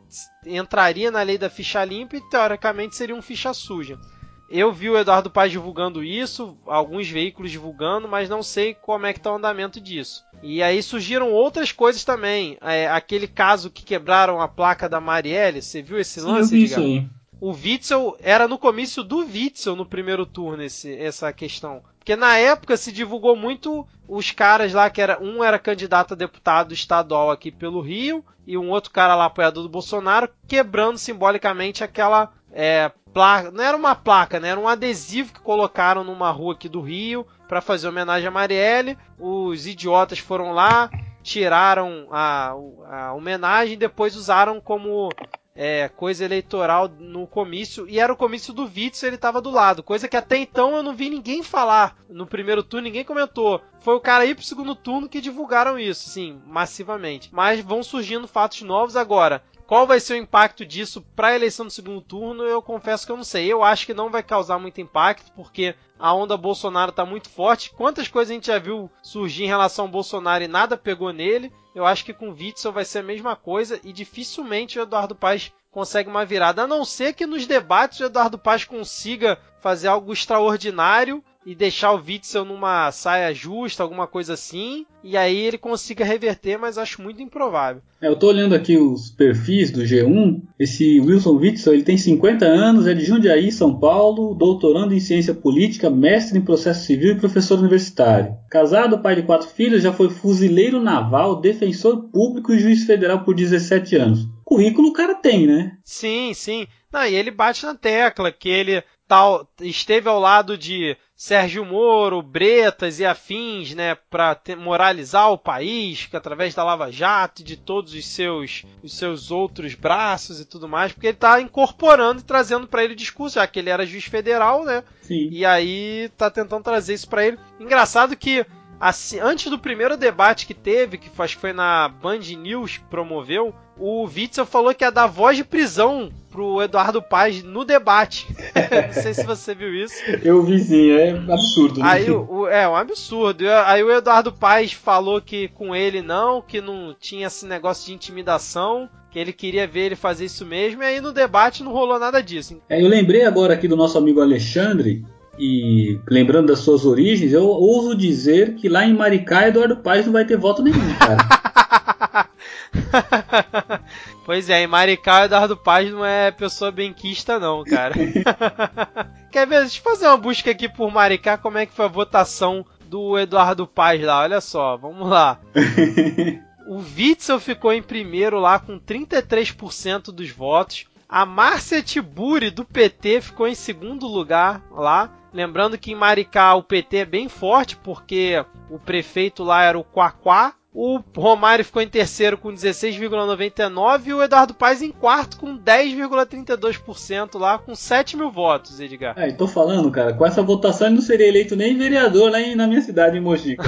entraria na lei da ficha limpa e teoricamente seria um ficha suja. Eu vi o Eduardo Paz divulgando isso, alguns veículos divulgando, mas não sei como é que está o andamento disso. E aí surgiram outras coisas também. É, aquele caso que quebraram a placa da Marielle, você viu esse lance? Sim, eu vi isso aí. O Witzel era no comício do Witzel no primeiro turno esse, essa questão. Porque na época se divulgou muito os caras lá que era um era candidato a deputado estadual aqui pelo Rio e um outro cara lá apoiador do Bolsonaro quebrando simbolicamente aquela é, placa, não era uma placa, né? Era um adesivo que colocaram numa rua aqui do Rio para fazer homenagem a Marielle. Os idiotas foram lá, tiraram a, a homenagem e depois usaram como é, coisa eleitoral no comício, e era o comício do Witzel, ele estava do lado, coisa que até então eu não vi ninguém falar no primeiro turno, ninguém comentou. Foi o cara ir pro segundo turno que divulgaram isso, sim, massivamente. Mas vão surgindo fatos novos agora. Qual vai ser o impacto disso para a eleição do segundo turno? Eu confesso que eu não sei. Eu acho que não vai causar muito impacto, porque a onda Bolsonaro está muito forte. Quantas coisas a gente já viu surgir em relação ao Bolsonaro e nada pegou nele? Eu acho que com o Witzel vai ser a mesma coisa e dificilmente o Eduardo Paz consegue uma virada, a não ser que nos debates o Eduardo Paz consiga fazer algo extraordinário e deixar o Witzel numa saia justa, alguma coisa assim, e aí ele consiga reverter, mas acho muito improvável. É, eu tô olhando aqui os perfis do G1. Esse Wilson Witzel, ele tem 50 anos, é de Jundiaí, São Paulo, doutorando em ciência política, mestre em processo civil e professor universitário. Casado, pai de quatro filhos, já foi fuzileiro naval, defensor público e juiz federal por 17 anos. Currículo o cara tem, né? Sim, sim. Não, e ele bate na tecla que ele tal, esteve ao lado de Sérgio Moro, Bretas e afins, né, para moralizar o país, que através da Lava Jato e de todos os seus, os seus outros braços e tudo mais, porque ele está incorporando e trazendo para ele o discurso, já que ele era juiz federal, né? Sim. E aí tá tentando trazer isso para ele. Engraçado que assim, antes do primeiro debate que teve, que acho que foi na Band News que promoveu, o Witzel falou que ia dar voz de prisão pro Eduardo Paz no debate. não sei se você viu isso. Eu vi sim, é absurdo. Né? Aí, o, é um absurdo. Aí o Eduardo Paz falou que com ele não, que não tinha esse negócio de intimidação, que ele queria ver ele fazer isso mesmo, e aí no debate não rolou nada disso. É, eu lembrei agora aqui do nosso amigo Alexandre, e lembrando das suas origens, eu ouso dizer que lá em Maricá, Eduardo Paz não vai ter voto nenhum, cara. pois é, em Maricá, Eduardo Paz não é pessoa benquista, não, cara. Quer ver? Deixa eu fazer uma busca aqui por Maricá, como é que foi a votação do Eduardo Paz lá, olha só, vamos lá. o Witzel ficou em primeiro lá com 33% dos votos. A Márcia Tiburi, do PT, ficou em segundo lugar lá. Lembrando que em Maricá o PT é bem forte, porque o prefeito lá era o Quaquá, O Romário ficou em terceiro com 16,99% e o Eduardo Paes em quarto com 10,32% lá, com 7 mil votos, Edgar. É, tô falando, cara, com essa votação ele não seria eleito nem vereador lá em, na minha cidade, em Mogi,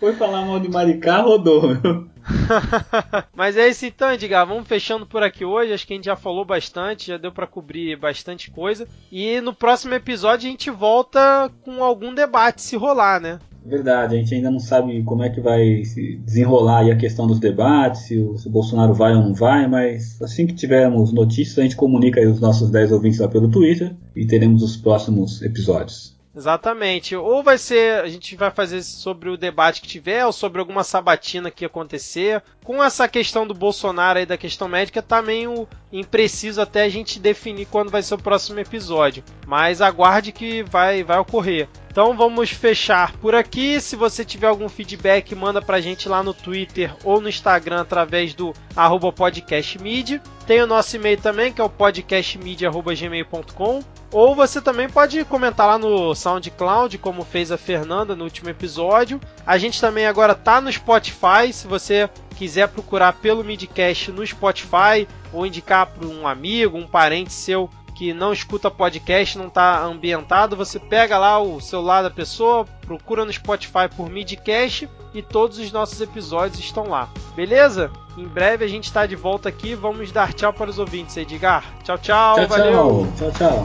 Foi falar mal de Maricá, rodou. Mas é isso então, Edgar. Vamos fechando por aqui hoje. Acho que a gente já falou bastante, já deu para cobrir bastante coisa. E no próximo episódio a gente volta com algum debate se rolar, né? Verdade, a gente ainda não sabe como é que vai se desenrolar aí a questão dos debates, se o, se o Bolsonaro vai ou não vai, mas assim que tivermos notícias, a gente comunica aí os nossos 10 ouvintes lá pelo Twitter e teremos os próximos episódios. Exatamente. Ou vai ser, a gente vai fazer sobre o debate que tiver, ou sobre alguma sabatina que acontecer. Com essa questão do Bolsonaro aí, da questão médica, tá meio impreciso até a gente definir quando vai ser o próximo episódio. Mas aguarde que vai, vai ocorrer. Então vamos fechar por aqui. Se você tiver algum feedback, manda pra gente lá no Twitter ou no Instagram através do podcastmid. Tem o nosso e-mail também, que é o podcastmid.gmail.com. Ou você também pode comentar lá no SoundCloud, como fez a Fernanda no último episódio. A gente também agora tá no Spotify, se você quiser procurar pelo Midcast no Spotify ou indicar para um amigo, um parente seu que não escuta podcast, não está ambientado, você pega lá o celular da pessoa, procura no Spotify por Midcast e todos os nossos episódios estão lá. Beleza? Em breve a gente está de volta aqui. Vamos dar tchau para os ouvintes, Edgar. Tchau, tchau. tchau valeu. Tchau, tchau.